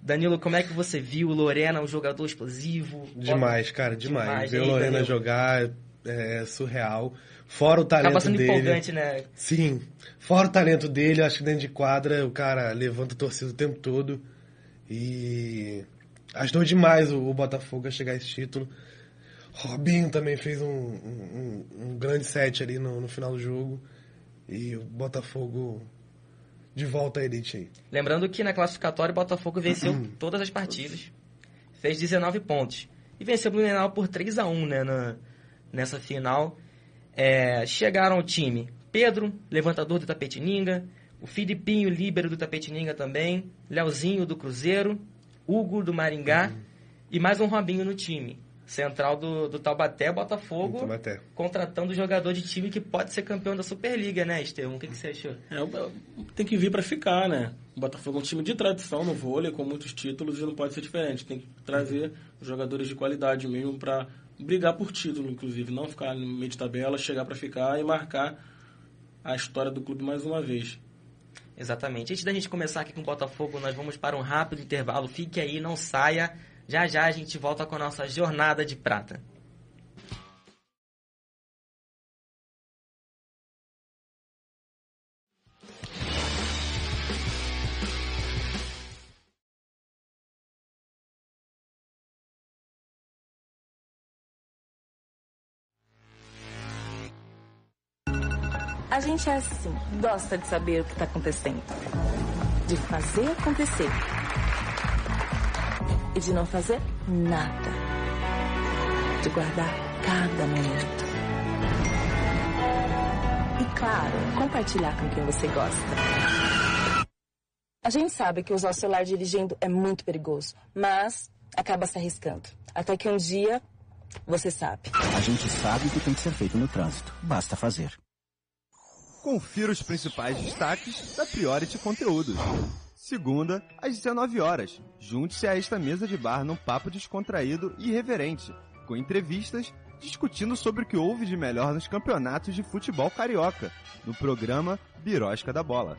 [SPEAKER 1] Danilo, como é que você viu o Lorena, um jogador explosivo?
[SPEAKER 3] Demais, cara, demais.
[SPEAKER 1] Demais.
[SPEAKER 3] Ver Lorena
[SPEAKER 1] Danilo?
[SPEAKER 3] jogar é surreal. Fora o talento
[SPEAKER 1] Acaba sendo
[SPEAKER 3] dele.
[SPEAKER 1] empolgante, né?
[SPEAKER 3] Sim. Fora o talento dele, acho que dentro de quadra o cara levanta a torcida o tempo todo. E ajudou demais o, o Botafogo a chegar a esse título. Robinho também fez um, um, um- um grande set ali no, no final do jogo. E o Botafogo de volta à elite aí.
[SPEAKER 1] Lembrando que na classificatória o Botafogo venceu todas as partidas, fez 19 pontos. E venceu o Blumenau por 3 a 1 né, na, nessa final. É, chegaram ao time Pedro, levantador do Tapetininga, o Filipinho, líbero do Tapetininga também, Leozinho do Cruzeiro, Hugo do Maringá e mais um Robinho no time. Central do, do Taubaté, Botafogo,
[SPEAKER 3] Então, até.
[SPEAKER 1] contratando jogador de time que pode ser campeão da Superliga, né, Estevão? O que, que você achou?
[SPEAKER 2] É, tem que vir para ficar, né? O Botafogo é um time de tradição no vôlei, com muitos títulos, e não pode ser diferente. Tem que trazer jogadores de qualidade mesmo para brigar por título, inclusive. Não ficar no meio de tabela, chegar para ficar e marcar a história do clube mais uma vez.
[SPEAKER 1] Exatamente. Antes da gente começar aqui com o Botafogo, nós vamos para um rápido intervalo. Fique aí, não saia. Já já a gente volta com a nossa jornada de prata.
[SPEAKER 4] Gente é assim, gosta de saber o que está acontecendo. De fazer acontecer. E de não fazer nada. De guardar cada momento. E claro, compartilhar com quem você gosta. A gente sabe que usar o celular dirigindo é muito perigoso, mas acaba se arriscando. Até que um dia você sabe.
[SPEAKER 5] A gente sabe o que tem que ser feito no trânsito. Basta fazer.
[SPEAKER 6] Confira os principais destaques da Priority Conteúdos. Segunda, às 19 horas. Junte-se a esta mesa de bar num papo descontraído e irreverente, com entrevistas discutindo sobre o que houve de melhor nos campeonatos de futebol carioca, no programa Birosca da Bola.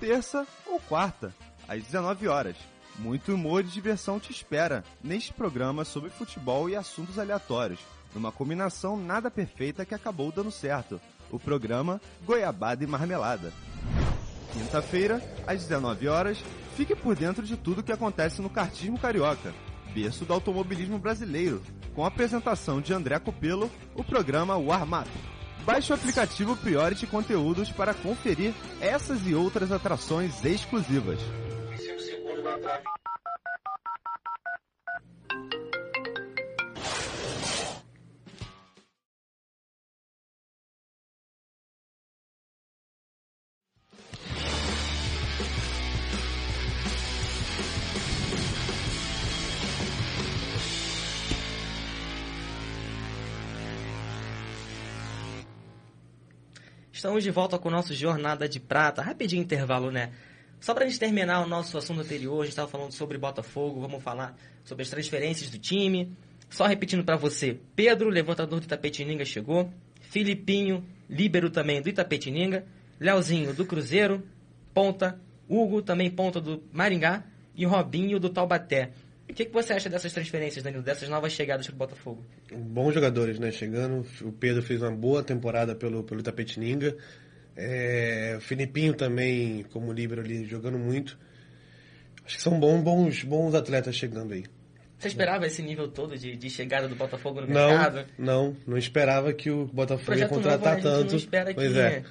[SPEAKER 6] Terça ou quarta, às 19 horas. Muito humor e diversão te espera neste programa sobre futebol e assuntos aleatórios, numa combinação nada perfeita que acabou dando certo. O programa Goiabada e Marmelada. Quinta-feira, às 19 horas, fique por dentro de tudo que acontece no kartismo carioca, berço do automobilismo brasileiro, com a apresentação de André Copelo, o programa Warm-Up. Baixe o aplicativo Priority Conteúdos para conferir essas e outras atrações exclusivas.
[SPEAKER 1] Estamos de volta com o nosso Jornada de Prata. Rapidinho intervalo, né? Só para a gente terminar o nosso assunto anterior, a gente estava falando sobre Botafogo, vamos falar sobre as transferências do time. Só repetindo para você, Pedro, levantador do Itapetininga, chegou. Filipinho, líbero também do Itapetininga. Leozinho, do Cruzeiro. Ponta. Hugo, também ponta do Maringá. E Robinho, do Taubaté. O que, que você acha dessas transferências, Danilo, dessas novas chegadas para o Botafogo?
[SPEAKER 3] Bons jogadores, né? Chegando. O Pedro fez uma boa temporada pelo, pelo Itapetininga. É, o Filipinho também, como líbero ali, jogando muito. Acho que são bons, bons, bons atletas chegando aí.
[SPEAKER 1] Você esperava esse nível todo de, de chegada do Botafogo no
[SPEAKER 3] Não,
[SPEAKER 1] mercado?
[SPEAKER 3] não, não esperava que o Botafogo ia
[SPEAKER 1] Projeto
[SPEAKER 3] contratar
[SPEAKER 1] novo,
[SPEAKER 3] tanto.
[SPEAKER 1] não espera
[SPEAKER 3] pois
[SPEAKER 1] que...
[SPEAKER 3] é.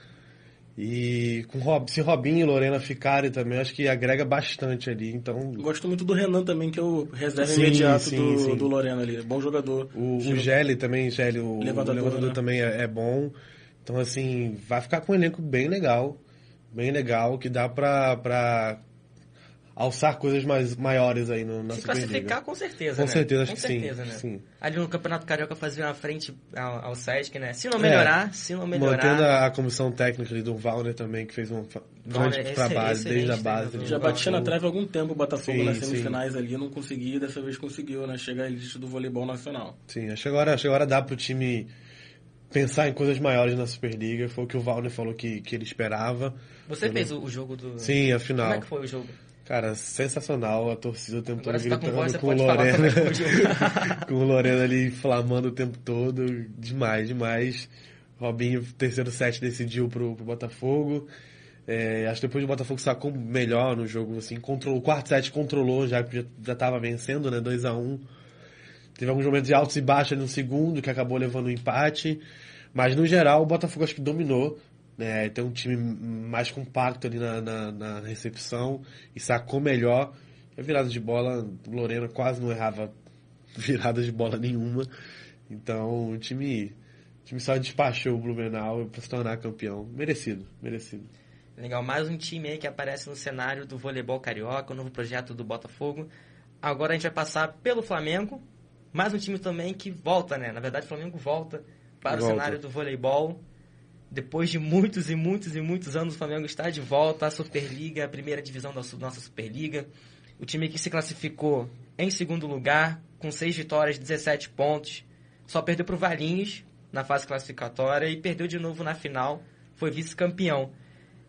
[SPEAKER 3] E com Rob, se Robinho e Lorena ficarem também, acho que agrega bastante ali. Então,
[SPEAKER 2] Gosto muito do Renan também, que é o reserva
[SPEAKER 3] Sim,
[SPEAKER 2] imediato
[SPEAKER 3] sim,
[SPEAKER 2] do,
[SPEAKER 3] sim.
[SPEAKER 2] do Lorena ali. Bom jogador.
[SPEAKER 3] o, o Gelli também, Gelli, o
[SPEAKER 2] Levantador,
[SPEAKER 3] o levantador
[SPEAKER 2] né?
[SPEAKER 3] também é, é bom. Então, assim, vai ficar com um elenco bem legal. Bem legal, que dá pra, pra alçar coisas mais, maiores aí no, na
[SPEAKER 1] Se
[SPEAKER 3] Superliga.
[SPEAKER 1] classificar, com certeza,
[SPEAKER 3] Com
[SPEAKER 1] né?
[SPEAKER 3] certeza, acho
[SPEAKER 1] com
[SPEAKER 3] que sim,
[SPEAKER 1] certeza, né?
[SPEAKER 3] sim.
[SPEAKER 1] Ali no Campeonato Carioca fazer uma frente ao, ao Sesc, né? Se não melhorar, se não melhorar...
[SPEAKER 3] É. Mantendo a, a comissão técnica ali do Valner também, que fez um grande
[SPEAKER 1] Valner,
[SPEAKER 3] trabalho desde a base.
[SPEAKER 2] Já batia na trave há algum tempo o Botafogo
[SPEAKER 3] Sim,
[SPEAKER 2] nas
[SPEAKER 3] sim.
[SPEAKER 2] semifinais ali, não conseguia, dessa vez conseguiu, né? Chegar à elite do voleibol nacional.
[SPEAKER 3] Sim, acho que agora, acho que agora dá pro time pensar em coisas maiores na Superliga. Foi o que o Valner falou que, que ele esperava.
[SPEAKER 1] Você fez o, o jogo do...
[SPEAKER 3] Sim, a final.
[SPEAKER 1] Como é que foi o jogo?
[SPEAKER 3] Cara, sensacional, a torcida o tempo
[SPEAKER 1] Agora
[SPEAKER 3] todo
[SPEAKER 1] você tá com
[SPEAKER 3] gritando
[SPEAKER 1] voz,
[SPEAKER 3] com Lorena.
[SPEAKER 1] jogo.
[SPEAKER 3] com o Lorena ali inflamando o tempo todo. Demais, demais. Robinho, terceiro set, decidiu pro, pro Botafogo. É, acho que depois o Botafogo sacou melhor no jogo, assim, controlou, o quarto set controlou, já que já, já tava vencendo, né, 2 a 1 um. Teve alguns momentos de altos e baixos no segundo, que acabou levando o empate. Mas, no geral, o Botafogo acho que dominou. Né, tem um time mais compacto ali na, na, na recepção e sacou melhor. A virada de bola, o Lorena quase não errava virada de bola nenhuma. Então, o time, o time só despachou o Blumenau para se tornar campeão. Merecido, merecido.
[SPEAKER 1] Legal, mais um time aí que aparece no cenário do voleibol carioca, o novo projeto do Botafogo. Agora a gente vai passar pelo Flamengo, mais um time também que volta, né? Na verdade, o Flamengo volta para o
[SPEAKER 3] Volta.
[SPEAKER 1] cenário do voleibol. Depois de muitos e muitos e muitos anos, o Flamengo está de volta à Superliga, a primeira divisão da nossa Superliga. O time que se classificou em segundo lugar, com seis vitórias, 17 pontos. Só perdeu para o Valinhos na fase classificatória e perdeu de novo na final. Foi vice-campeão.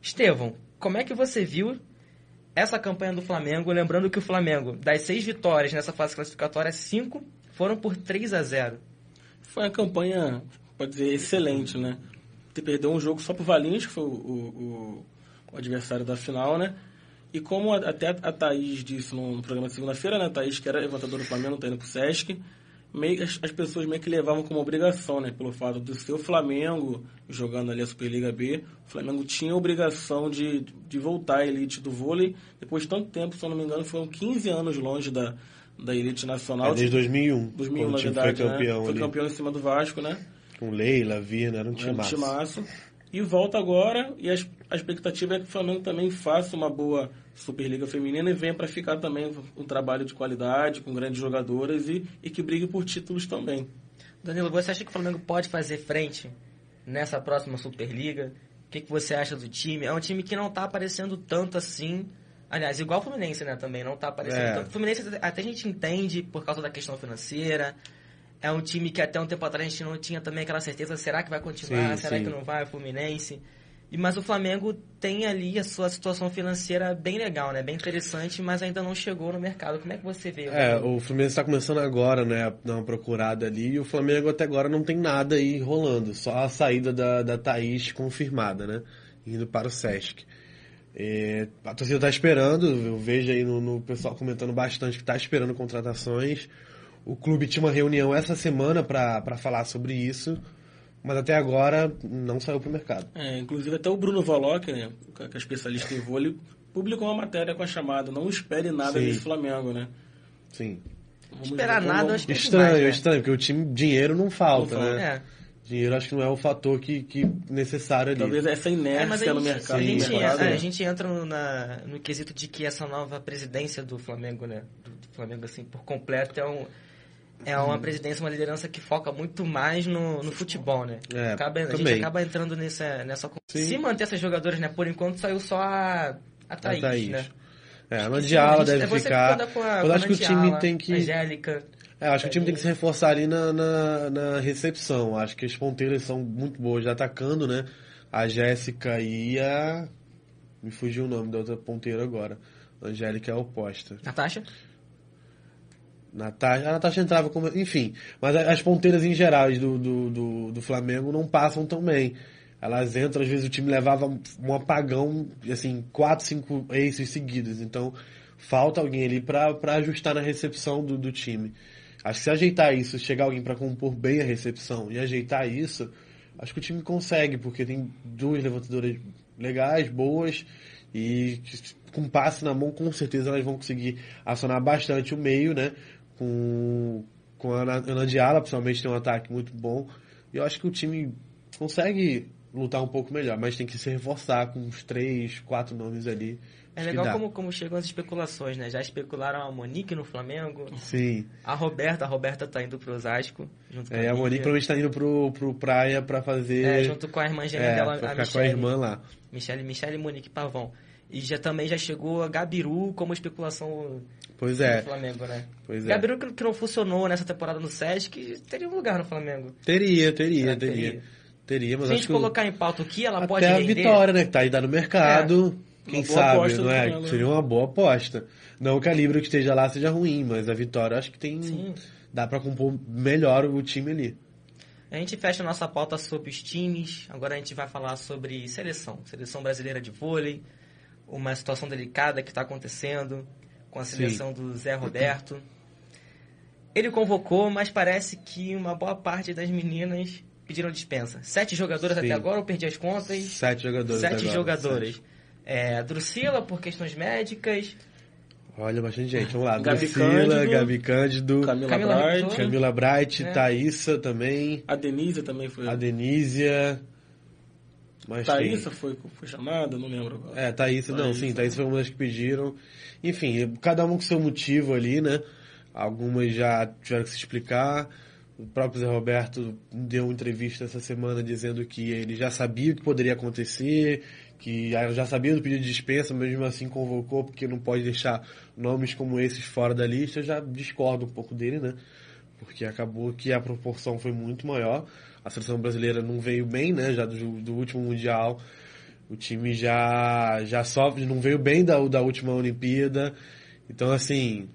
[SPEAKER 1] Estevão, como é que você viu essa campanha do Flamengo? Lembrando que o Flamengo, das seis vitórias nessa fase classificatória, cinco foram por 3 a 0
[SPEAKER 2] Foi uma campanha, pode dizer, excelente, né? Te perdeu um jogo só pro Valinhos, que foi o, o- o adversário da final, né? E como a- até a Thaís disse no, no programa de segunda-feira, né? A Thaís, que era levantadora do Flamengo, tá indo pro Sesc, meio, as, as pessoas meio que levavam como obrigação, né? Pelo fato do seu Flamengo jogando ali a Superliga B, o Flamengo tinha a obrigação de, de voltar à elite do vôlei. Depois de tanto tempo, se eu não me engano, foram 15 anos longe da, da elite nacional.
[SPEAKER 3] É, desde 2001,
[SPEAKER 2] 2001,
[SPEAKER 3] quando
[SPEAKER 2] na
[SPEAKER 3] o
[SPEAKER 2] verdade,
[SPEAKER 3] foi
[SPEAKER 2] né?
[SPEAKER 3] campeão
[SPEAKER 2] Foi
[SPEAKER 3] ali.
[SPEAKER 2] campeão em cima do Vasco, né?
[SPEAKER 3] Com Leila, Virna, era um
[SPEAKER 2] Era
[SPEAKER 3] time
[SPEAKER 2] um
[SPEAKER 3] massa.
[SPEAKER 2] E volta agora, e a, a expectativa é que o Flamengo também faça uma boa Superliga Feminina e venha para ficar também um trabalho de qualidade, com grandes jogadoras e, e que brigue por títulos também.
[SPEAKER 1] Danilo, você acha que o Flamengo pode fazer frente nessa próxima Superliga? O que, que você acha do time? É um time que não está aparecendo tanto assim. Aliás, igual o Fluminense, né, também não está aparecendo
[SPEAKER 3] É.
[SPEAKER 1] tanto. O Fluminense até a gente entende por causa da questão financeira. É um time que até um tempo atrás a gente não tinha também aquela certeza, será que vai continuar?
[SPEAKER 3] Sim,
[SPEAKER 1] será
[SPEAKER 3] sim.
[SPEAKER 1] que não vai? O Fluminense. E, mas o Flamengo tem ali a sua situação financeira bem legal, né? Bem interessante, mas ainda não chegou no mercado. Como é que você vê?
[SPEAKER 3] É, o Fluminense está começando agora, né, a dar uma procurada ali, e o Flamengo até agora não tem nada aí rolando, só a saída da, da Thaís confirmada, né, indo para o Sesc. É, a torcida está esperando, eu vejo aí no, no pessoal comentando bastante que está esperando contratações. O clube tinha uma reunião essa semana para falar sobre isso, mas até agora não saiu para o mercado.
[SPEAKER 2] É, inclusive até o Bruno Valoc, né, que é especialista em vôlei, publicou uma matéria com a chamada Não espere nada
[SPEAKER 3] Sim.
[SPEAKER 2] desse Flamengo, né?
[SPEAKER 3] Sim.
[SPEAKER 2] Vamos
[SPEAKER 1] Esperar nada, acho que é
[SPEAKER 3] Estranho,
[SPEAKER 1] demais, né?
[SPEAKER 3] estranho, porque o time, dinheiro não falta,
[SPEAKER 2] Não falta.
[SPEAKER 3] né?
[SPEAKER 1] É.
[SPEAKER 3] Dinheiro acho que não é o fator que, que necessário ali.
[SPEAKER 2] Talvez essa inércia
[SPEAKER 1] É,
[SPEAKER 2] no mercado.
[SPEAKER 1] a, gente,
[SPEAKER 2] mercado,
[SPEAKER 1] é,
[SPEAKER 2] né?
[SPEAKER 1] a gente entra no, na, no quesito de que essa nova presidência do Flamengo, né? Do, do Flamengo, assim, por completo, é, um, é uma presidência, uma liderança que foca muito mais no, no futebol, né?
[SPEAKER 3] É,
[SPEAKER 1] Acaba- a gente acaba entrando nessa... nessa
[SPEAKER 3] Sim.
[SPEAKER 1] Se manter essas jogadoras, né? Por enquanto saiu só a, a Thaís,
[SPEAKER 3] Thaís.
[SPEAKER 1] né?
[SPEAKER 3] É, a Nandiala
[SPEAKER 1] a
[SPEAKER 3] deve
[SPEAKER 1] é
[SPEAKER 3] ficar.
[SPEAKER 1] com a-
[SPEAKER 3] Eu
[SPEAKER 1] a
[SPEAKER 3] acho que o time tem que.
[SPEAKER 1] Angélica.
[SPEAKER 3] É, acho que o time tem que se reforçar ali na, na, na recepção. Acho que as ponteiras são muito boas atacando, né? A Jéssica e a. Me fugiu o nome da outra ponteira agora. A Angélica é a oposta.
[SPEAKER 1] Natasha?
[SPEAKER 3] Natasha, a Natasha entrava como. Enfim, mas as ponteiras em geral do, do, do, do Flamengo não passam tão bem. Elas entram, às vezes o time levava um apagão, assim, quatro, cinco aces seguidos. Então, falta alguém ali pra ajustar na recepção do, do time. Acho que se ajeitar isso, chegar alguém pra compor bem a recepção e ajeitar isso, acho que o time consegue, porque tem duas levantadoras legais, boas, e com passe na mão, com certeza elas vão conseguir acionar bastante o meio, né? Com, com a Ana Ana Diala, principalmente, tem um ataque muito bom. E eu acho que o time consegue lutar um pouco melhor, mas tem que se reforçar com uns três, quatro nomes ali.
[SPEAKER 1] É legal como, como chegam as especulações, né? Já especularam a Monique no Flamengo,
[SPEAKER 3] Sim.
[SPEAKER 1] a Roberta, a Roberta tá indo pro Osasco, junto com
[SPEAKER 3] É, a Monique
[SPEAKER 1] Lívia.
[SPEAKER 3] provavelmente tá indo pro, pro praia pra fazer.
[SPEAKER 1] É, junto com a irmã gêmea
[SPEAKER 3] É,
[SPEAKER 1] dela,
[SPEAKER 3] pra
[SPEAKER 1] a
[SPEAKER 3] ficar com a irmã lá.
[SPEAKER 1] Michele, Michele e Monique Pavão. E já, também já chegou a Gabiru como especulação
[SPEAKER 3] Pois
[SPEAKER 1] do
[SPEAKER 3] é,
[SPEAKER 1] Flamengo, né?
[SPEAKER 3] pois é.
[SPEAKER 1] Gabiru que, não funcionou nessa temporada no Sesc, teria um lugar no Flamengo.
[SPEAKER 3] Teria, teria,
[SPEAKER 1] que
[SPEAKER 3] teria. Teria, mas
[SPEAKER 1] Se a
[SPEAKER 3] acho
[SPEAKER 1] gente
[SPEAKER 3] que.
[SPEAKER 1] colocar em pauta o que ela pode
[SPEAKER 3] Até a. Vitória, né? Que tá aí tá no mercado. Quem
[SPEAKER 2] Uma boa
[SPEAKER 3] sabe, não
[SPEAKER 2] do
[SPEAKER 3] é?
[SPEAKER 2] Flamengo.
[SPEAKER 3] Seria uma boa aposta. Não que a Libra que esteja lá seja ruim, mas a Vitória acho que tem.
[SPEAKER 1] Sim.
[SPEAKER 3] Dá pra compor melhor o time ali.
[SPEAKER 1] A gente fecha a nossa pauta sobre os times. Agora a gente vai falar sobre seleção. Seleção brasileira de vôlei. Uma situação delicada que está acontecendo com a seleção do Zé Roberto. Ele convocou, mas parece que uma boa parte das meninas pediram dispensa. Sete jogadoras
[SPEAKER 3] Sim.
[SPEAKER 1] até agora, eu perdi as contas.
[SPEAKER 3] Sete jogadores.
[SPEAKER 1] Sete
[SPEAKER 3] agora,
[SPEAKER 1] jogadoras.
[SPEAKER 3] sete.
[SPEAKER 1] É, Drusila, por questões médicas.
[SPEAKER 3] Olha, bastante gente. Vamos lá.
[SPEAKER 2] Gabi
[SPEAKER 3] Drusila,
[SPEAKER 2] Cândido.
[SPEAKER 3] Gabi Cândido,
[SPEAKER 2] Camila,
[SPEAKER 1] Camila
[SPEAKER 2] Bright.
[SPEAKER 3] Camila Bright,
[SPEAKER 1] É.
[SPEAKER 3] Thaísa também,
[SPEAKER 2] a Denise também foi.
[SPEAKER 3] a Denísia. Mas
[SPEAKER 2] Thaísa
[SPEAKER 3] tem-
[SPEAKER 2] foi, foi chamada, não lembro agora.
[SPEAKER 3] É, Thaísa, não, sim, Thaísa foi uma das que pediram. Enfim, cada um com seu motivo ali, né? Algumas já tiveram que se explicar. O próprio Zé Roberto deu uma entrevista essa semana dizendo que ele já sabia o que poderia acontecer, que já sabia do pedido de dispensa, mesmo assim convocou, porque não pode deixar nomes como esses fora da lista. Eu já discordo um pouco dele, né? Porque acabou que a proporção foi muito maior. A seleção brasileira não veio bem, né? Já do, do último Mundial. O time já, já sofre, não veio bem da, da última Olimpíada. Então, assim.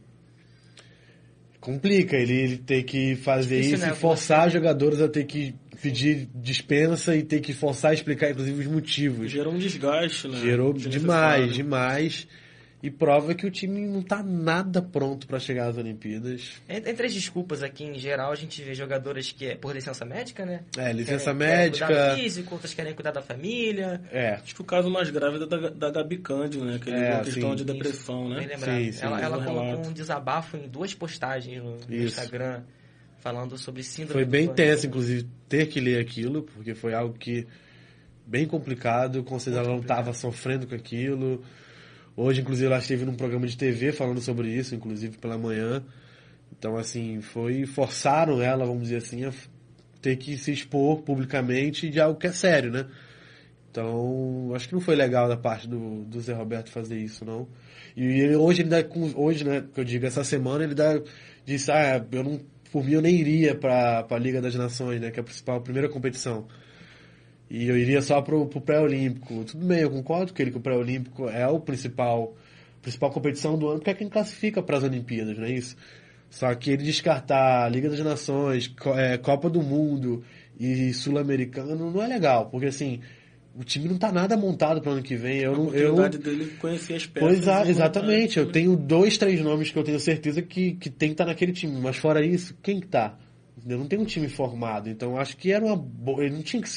[SPEAKER 3] Complica ele, ele ter que fazer
[SPEAKER 1] Difícil,
[SPEAKER 3] isso
[SPEAKER 1] né?
[SPEAKER 3] e forçar
[SPEAKER 1] Você-
[SPEAKER 3] jogadores a ter que pedir dispensa e ter que forçar a explicar, inclusive, os motivos.
[SPEAKER 2] Gerou um desgaste, né?
[SPEAKER 3] Gerou demais, demais. E prova que o time não tá nada pronto para chegar às Olimpíadas.
[SPEAKER 1] En- Entre as desculpas aqui, em geral, a gente vê jogadoras que é por licença médica, né?
[SPEAKER 3] É, licença
[SPEAKER 1] Querem- querem cuidar do
[SPEAKER 3] médica.
[SPEAKER 1] físico, outras querem cuidar da família.
[SPEAKER 3] É,
[SPEAKER 2] Acho que o caso mais grave é da, da Gabi Cândido, né? Que ele
[SPEAKER 3] É,
[SPEAKER 2] uma questão
[SPEAKER 3] sim.
[SPEAKER 2] de depressão, né?
[SPEAKER 3] Sim, sim,
[SPEAKER 1] ela ela
[SPEAKER 2] no
[SPEAKER 1] colocou
[SPEAKER 2] relato.
[SPEAKER 1] um desabafo em duas postagens no, no. Instagram falando sobre síndrome
[SPEAKER 3] Foi bem tenso, inclusive, ter que ler aquilo, porque foi algo que bem complicado, com certeza ela não estava sofrendo com aquilo. Hoje, inclusive, ela esteve num programa de TV falando sobre isso, inclusive pela manhã. Então, assim, foi. Forçaram ela, vamos dizer assim, a ter que se expor publicamente de algo que é sério, né? Então, acho que não foi legal da parte do, do Zé Roberto fazer isso, não. E ele, hoje ele dá, hoje, né, que eu digo, essa semana ele dá, disse, ah, eu não, por mim eu nem iria para a Liga das Nações, né, que é a principal, a primeira competição. E eu iria só pro, pro pré-olímpico. Tudo bem, eu concordo com ele que o pré-olímpico é o principal, principal competição do ano, porque é quem classifica para as Olimpíadas, não é isso? Só que ele descartar Liga das Nações, é, Copa do Mundo e Sul-Americano não é legal, porque assim, o time não está nada montado para o ano que vem. Eu,
[SPEAKER 2] a oportunidade eu... dele conhecer as peças.
[SPEAKER 3] Pois é, exatamente. Eu tenho dois, três nomes que eu tenho certeza que, que tem que estar tá naquele time. Mas fora isso, quem que tá? Eu não tenho um time formado. Então acho que era uma boa. Ele não tinha que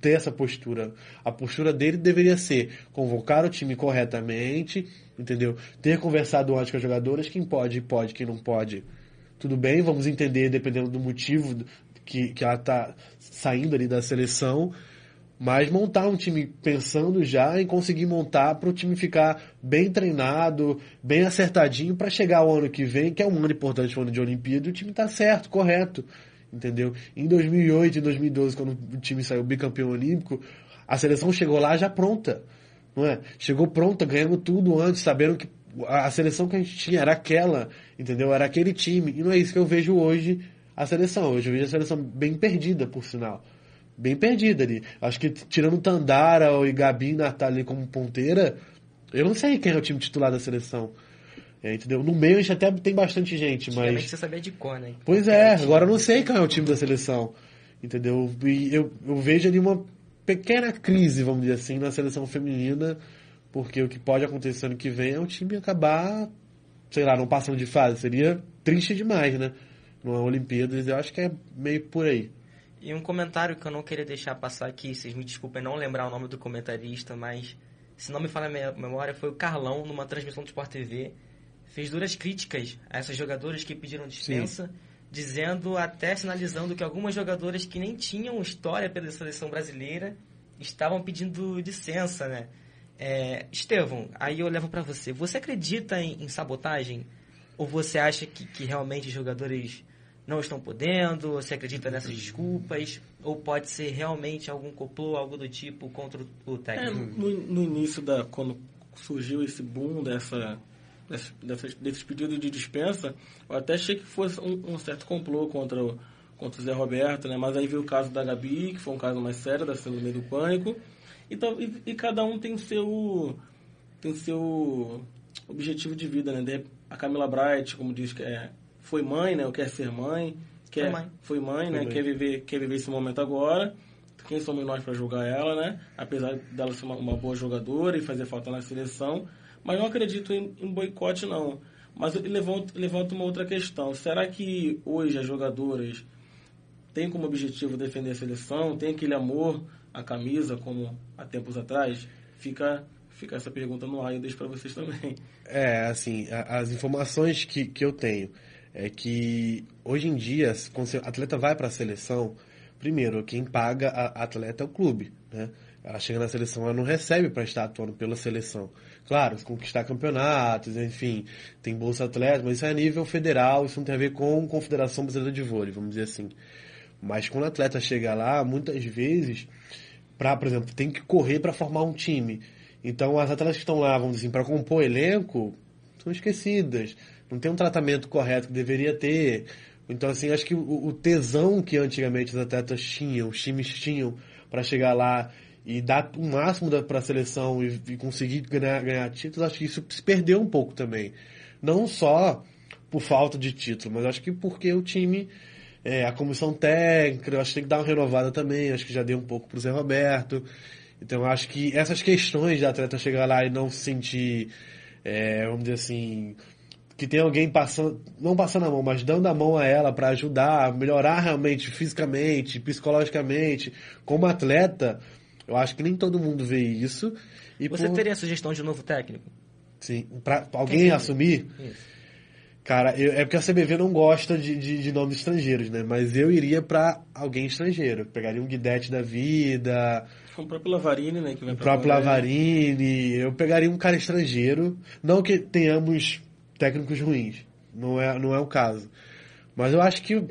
[SPEAKER 3] ter essa postura. A postura dele deveria ser convocar o time corretamente, entendeu? Ter conversado antes com as jogadoras, quem pode, pode, quem não pode. Tudo bem, vamos entender dependendo do motivo que, que ela está saindo ali da seleção mas montar um time pensando já em conseguir montar para o time ficar bem treinado, bem acertadinho para chegar o ano que vem, que é um ano importante, o ano de Olimpíada, e o time está certo, correto, entendeu? Em 2008 e 2012, quando o time saiu bicampeão olímpico, a seleção chegou lá já pronta, não é? Chegou pronta, ganhando tudo antes, sabendo que a seleção que a gente tinha era aquela, entendeu? Era aquele time, e não é isso que eu vejo hoje a seleção. Hoje eu vejo a seleção bem perdida, por sinal bem perdida ali. Acho que tirando Tandara e Gabi e Natália como ponteira, eu não sei quem é o time titular da seleção. É, entendeu? No meio a gente até tem bastante gente, mas.
[SPEAKER 1] você sabia de cor, né?
[SPEAKER 3] Pois é, agora eu não sei quem é o time da seleção. Entendeu? E eu, eu vejo ali uma pequena crise, vamos dizer assim, na seleção feminina, porque o que pode acontecer ano que vem é o time acabar, sei lá, não passando de fase. Seria triste demais, né? Numa Olimpíadas, eu acho que é meio por aí.
[SPEAKER 1] E um comentário que eu não queria deixar passar aqui, vocês me desculpem não lembrar o nome do comentarista, mas se não me falha a minha memória, foi o Carlão, numa transmissão do Sport TV, fez duras críticas a essas jogadoras que pediram dispensa, Sim. dizendo, até sinalizando que algumas jogadoras que nem tinham história pela seleção brasileira estavam pedindo licença, né? É, Estevão, aí eu levo para você. Você acredita em, em, sabotagem? Ou você acha que, que realmente os jogadores não estão podendo? Você acredita nessas desculpas? Ou pode ser realmente algum complô, algo do tipo, contra o técnico?
[SPEAKER 2] É, no, no, início, da quando surgiu esse boom dessa, desses pedidos de dispensa, eu até achei que fosse um, um, certo complô contra o, contra o Zé Roberto, né? mas aí veio o caso da Gabi, que foi um caso mais sério, da Síndrome do Pânico, então, e, e cada um tem seu, tem seu objetivo de vida, né? A Camila Bright, como diz que é foi mãe, né? Ou quer ser mãe. Quer, foi mãe. Foi mãe, né? Quer viver, quer viver esse momento agora. Quem somos nós para julgar ela, né? Apesar dela ser uma, uma, boa jogadora e fazer falta na seleção. Mas não acredito em, em boicote, não. Mas levanto, levanto uma outra questão. Será que hoje as jogadoras têm como objetivo defender a seleção? Tem aquele amor à camisa, como há tempos atrás? Fica fica essa pergunta no ar e eu deixo para vocês também.
[SPEAKER 3] É, assim, as informações que, que eu tenho é que hoje em dia, quando o atleta vai para a seleção, primeiro, quem paga a atleta é o clube, né? Ela chega na seleção, ela não recebe para estar atuando pela seleção. Claro, conquistar campeonatos, enfim, tem bolsa atleta, mas isso é a nível federal, isso não tem a ver com a Confederação Brasileira de Vôlei, vamos dizer assim. Mas quando o atleta chega lá, muitas vezes, para, por exemplo, tem que correr para formar um time. Então, as atletas que estão lá, vamos dizer assim, para compor elenco, são esquecidas não tem um tratamento correto que deveria ter. Então, assim, acho que o, o tesão que antigamente os atletas tinham, os times tinham para chegar lá e dar o máximo para a seleção e, e, conseguir ganhar, ganhar títulos, acho que isso se perdeu um pouco também. Não só por falta de título, mas acho que porque o time, é, a comissão técnica, acho que tem que dar uma renovada também, acho que já deu um pouco para o Zé Roberto. Então, acho que essas questões de atleta chegar lá e não se sentir, é, vamos dizer assim, que tem alguém passando, não passando a mão, mas dando a mão a ela para ajudar a melhorar realmente fisicamente, psicologicamente, como atleta, eu acho que nem todo mundo vê isso.
[SPEAKER 1] E Você por... teria a sugestão de um novo técnico?
[SPEAKER 3] Sim, para alguém assumir? Isso. Cara, eu- é porque a CBV não gosta de, de, de nomes estrangeiros, né? Mas eu iria pra alguém estrangeiro. Pegaria um Guidetti da vida,
[SPEAKER 2] O próprio Lavarini, né? Que vem
[SPEAKER 3] o próprio. Lavarini. Eu pegaria um cara estrangeiro. Não que tenhamos técnicos ruins. Não é, não é o caso. Mas eu acho que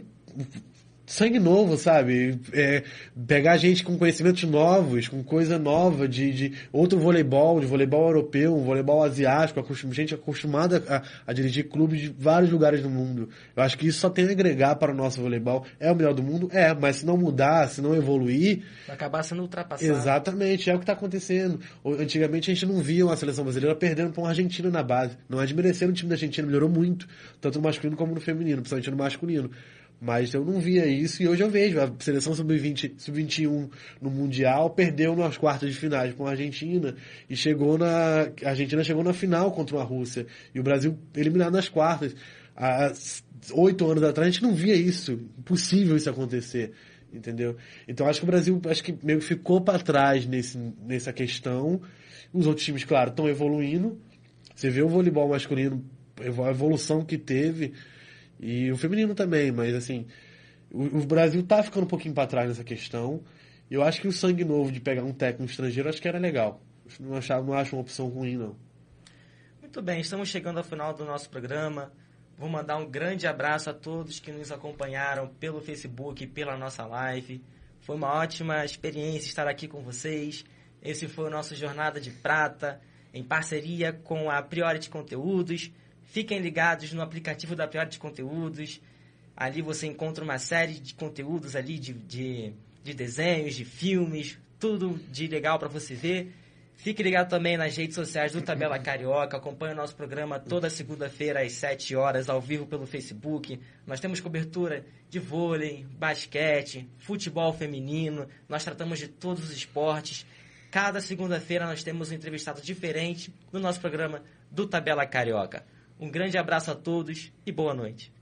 [SPEAKER 3] sangue novo, sabe? É, pegar gente com conhecimentos novos, com coisa nova de, de outro voleibol, de voleibol europeu, um voleibol asiático, acostum, gente acostumada a, a dirigir clubes de vários lugares do mundo. Eu acho que isso só tem a agregar para o nosso voleibol. É o melhor do mundo? É, mas se não mudar, se não evoluir,
[SPEAKER 1] Vai acabar sendo ultrapassado.
[SPEAKER 3] Exatamente, é o que está acontecendo. Antigamente a gente não via uma seleção brasileira perdendo para uma Argentina na base. Não é desmerecendo o time da Argentina, melhorou muito, tanto no masculino como no feminino, principalmente no masculino. Mas eu não via isso e hoje eu vejo. A seleção sub-20, sub-21 no Mundial perdeu nas quartas de finais com a Argentina e chegou na. A Argentina chegou na final contra a Rússia. E o Brasil eliminado nas quartas. Há oito anos atrás a gente não via isso. Impossível isso acontecer. Entendeu? Então acho que o Brasil acho que meio que ficou para trás nesse, nessa questão. Os outros times, claro, estão evoluindo. Você vê o voleibol masculino, a evolução que teve. E o feminino também, mas assim, o, o Brasil tá ficando um pouquinho para trás nessa questão. Eu acho que o sangue novo de pegar um técnico estrangeiro, acho que era legal. Não, achava, não acho uma opção ruim, não.
[SPEAKER 1] Muito bem, estamos chegando ao final do nosso programa. Vou mandar um grande abraço a todos que nos acompanharam pelo Facebook pela nossa live. Foi uma ótima experiência estar aqui com vocês. Esse foi o nosso Jornada de Prata, em parceria com a Priority Conteúdos. Fiquem ligados no aplicativo da Priority Conteúdos. Ali você encontra uma série de conteúdos ali de, de, de desenhos, de filmes, tudo de legal para você ver. Fique ligado também nas redes sociais do Tabela Carioca. Acompanhe o nosso programa toda segunda-feira às 7 horas, ao vivo pelo Facebook. Nós temos cobertura de vôlei, basquete, futebol feminino. Nós tratamos de todos os esportes. Cada segunda-feira nós temos um entrevistado diferente no nosso programa do Tabela Carioca. Um grande abraço a todos e boa noite.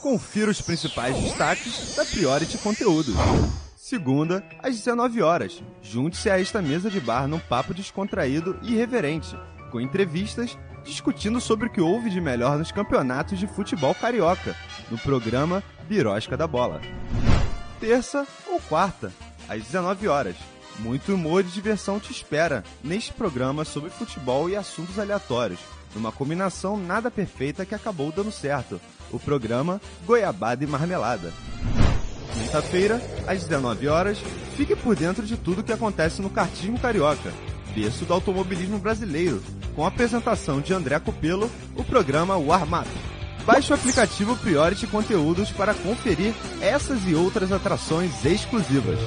[SPEAKER 6] Confira os principais destaques da Priority Conteúdos. Segunda, às 19 horas. Junte-se a esta mesa de bar num papo descontraído e irreverente, com entrevistas discutindo sobre o que houve de melhor nos campeonatos de futebol carioca, no programa Birosca da Bola. Terça ou quarta, às 19 horas. Muito humor e diversão te espera neste programa sobre futebol e assuntos aleatórios, numa combinação nada perfeita que acabou dando certo. O programa Goiabada e Marmelada. Quinta-feira, às 19 horas, fique por dentro de tudo que acontece no kartismo carioca, berço do automobilismo brasileiro, com a apresentação de André Copelo, o programa Warm Up. Baixe o aplicativo Priority Conteúdos para conferir essas e outras atrações exclusivas.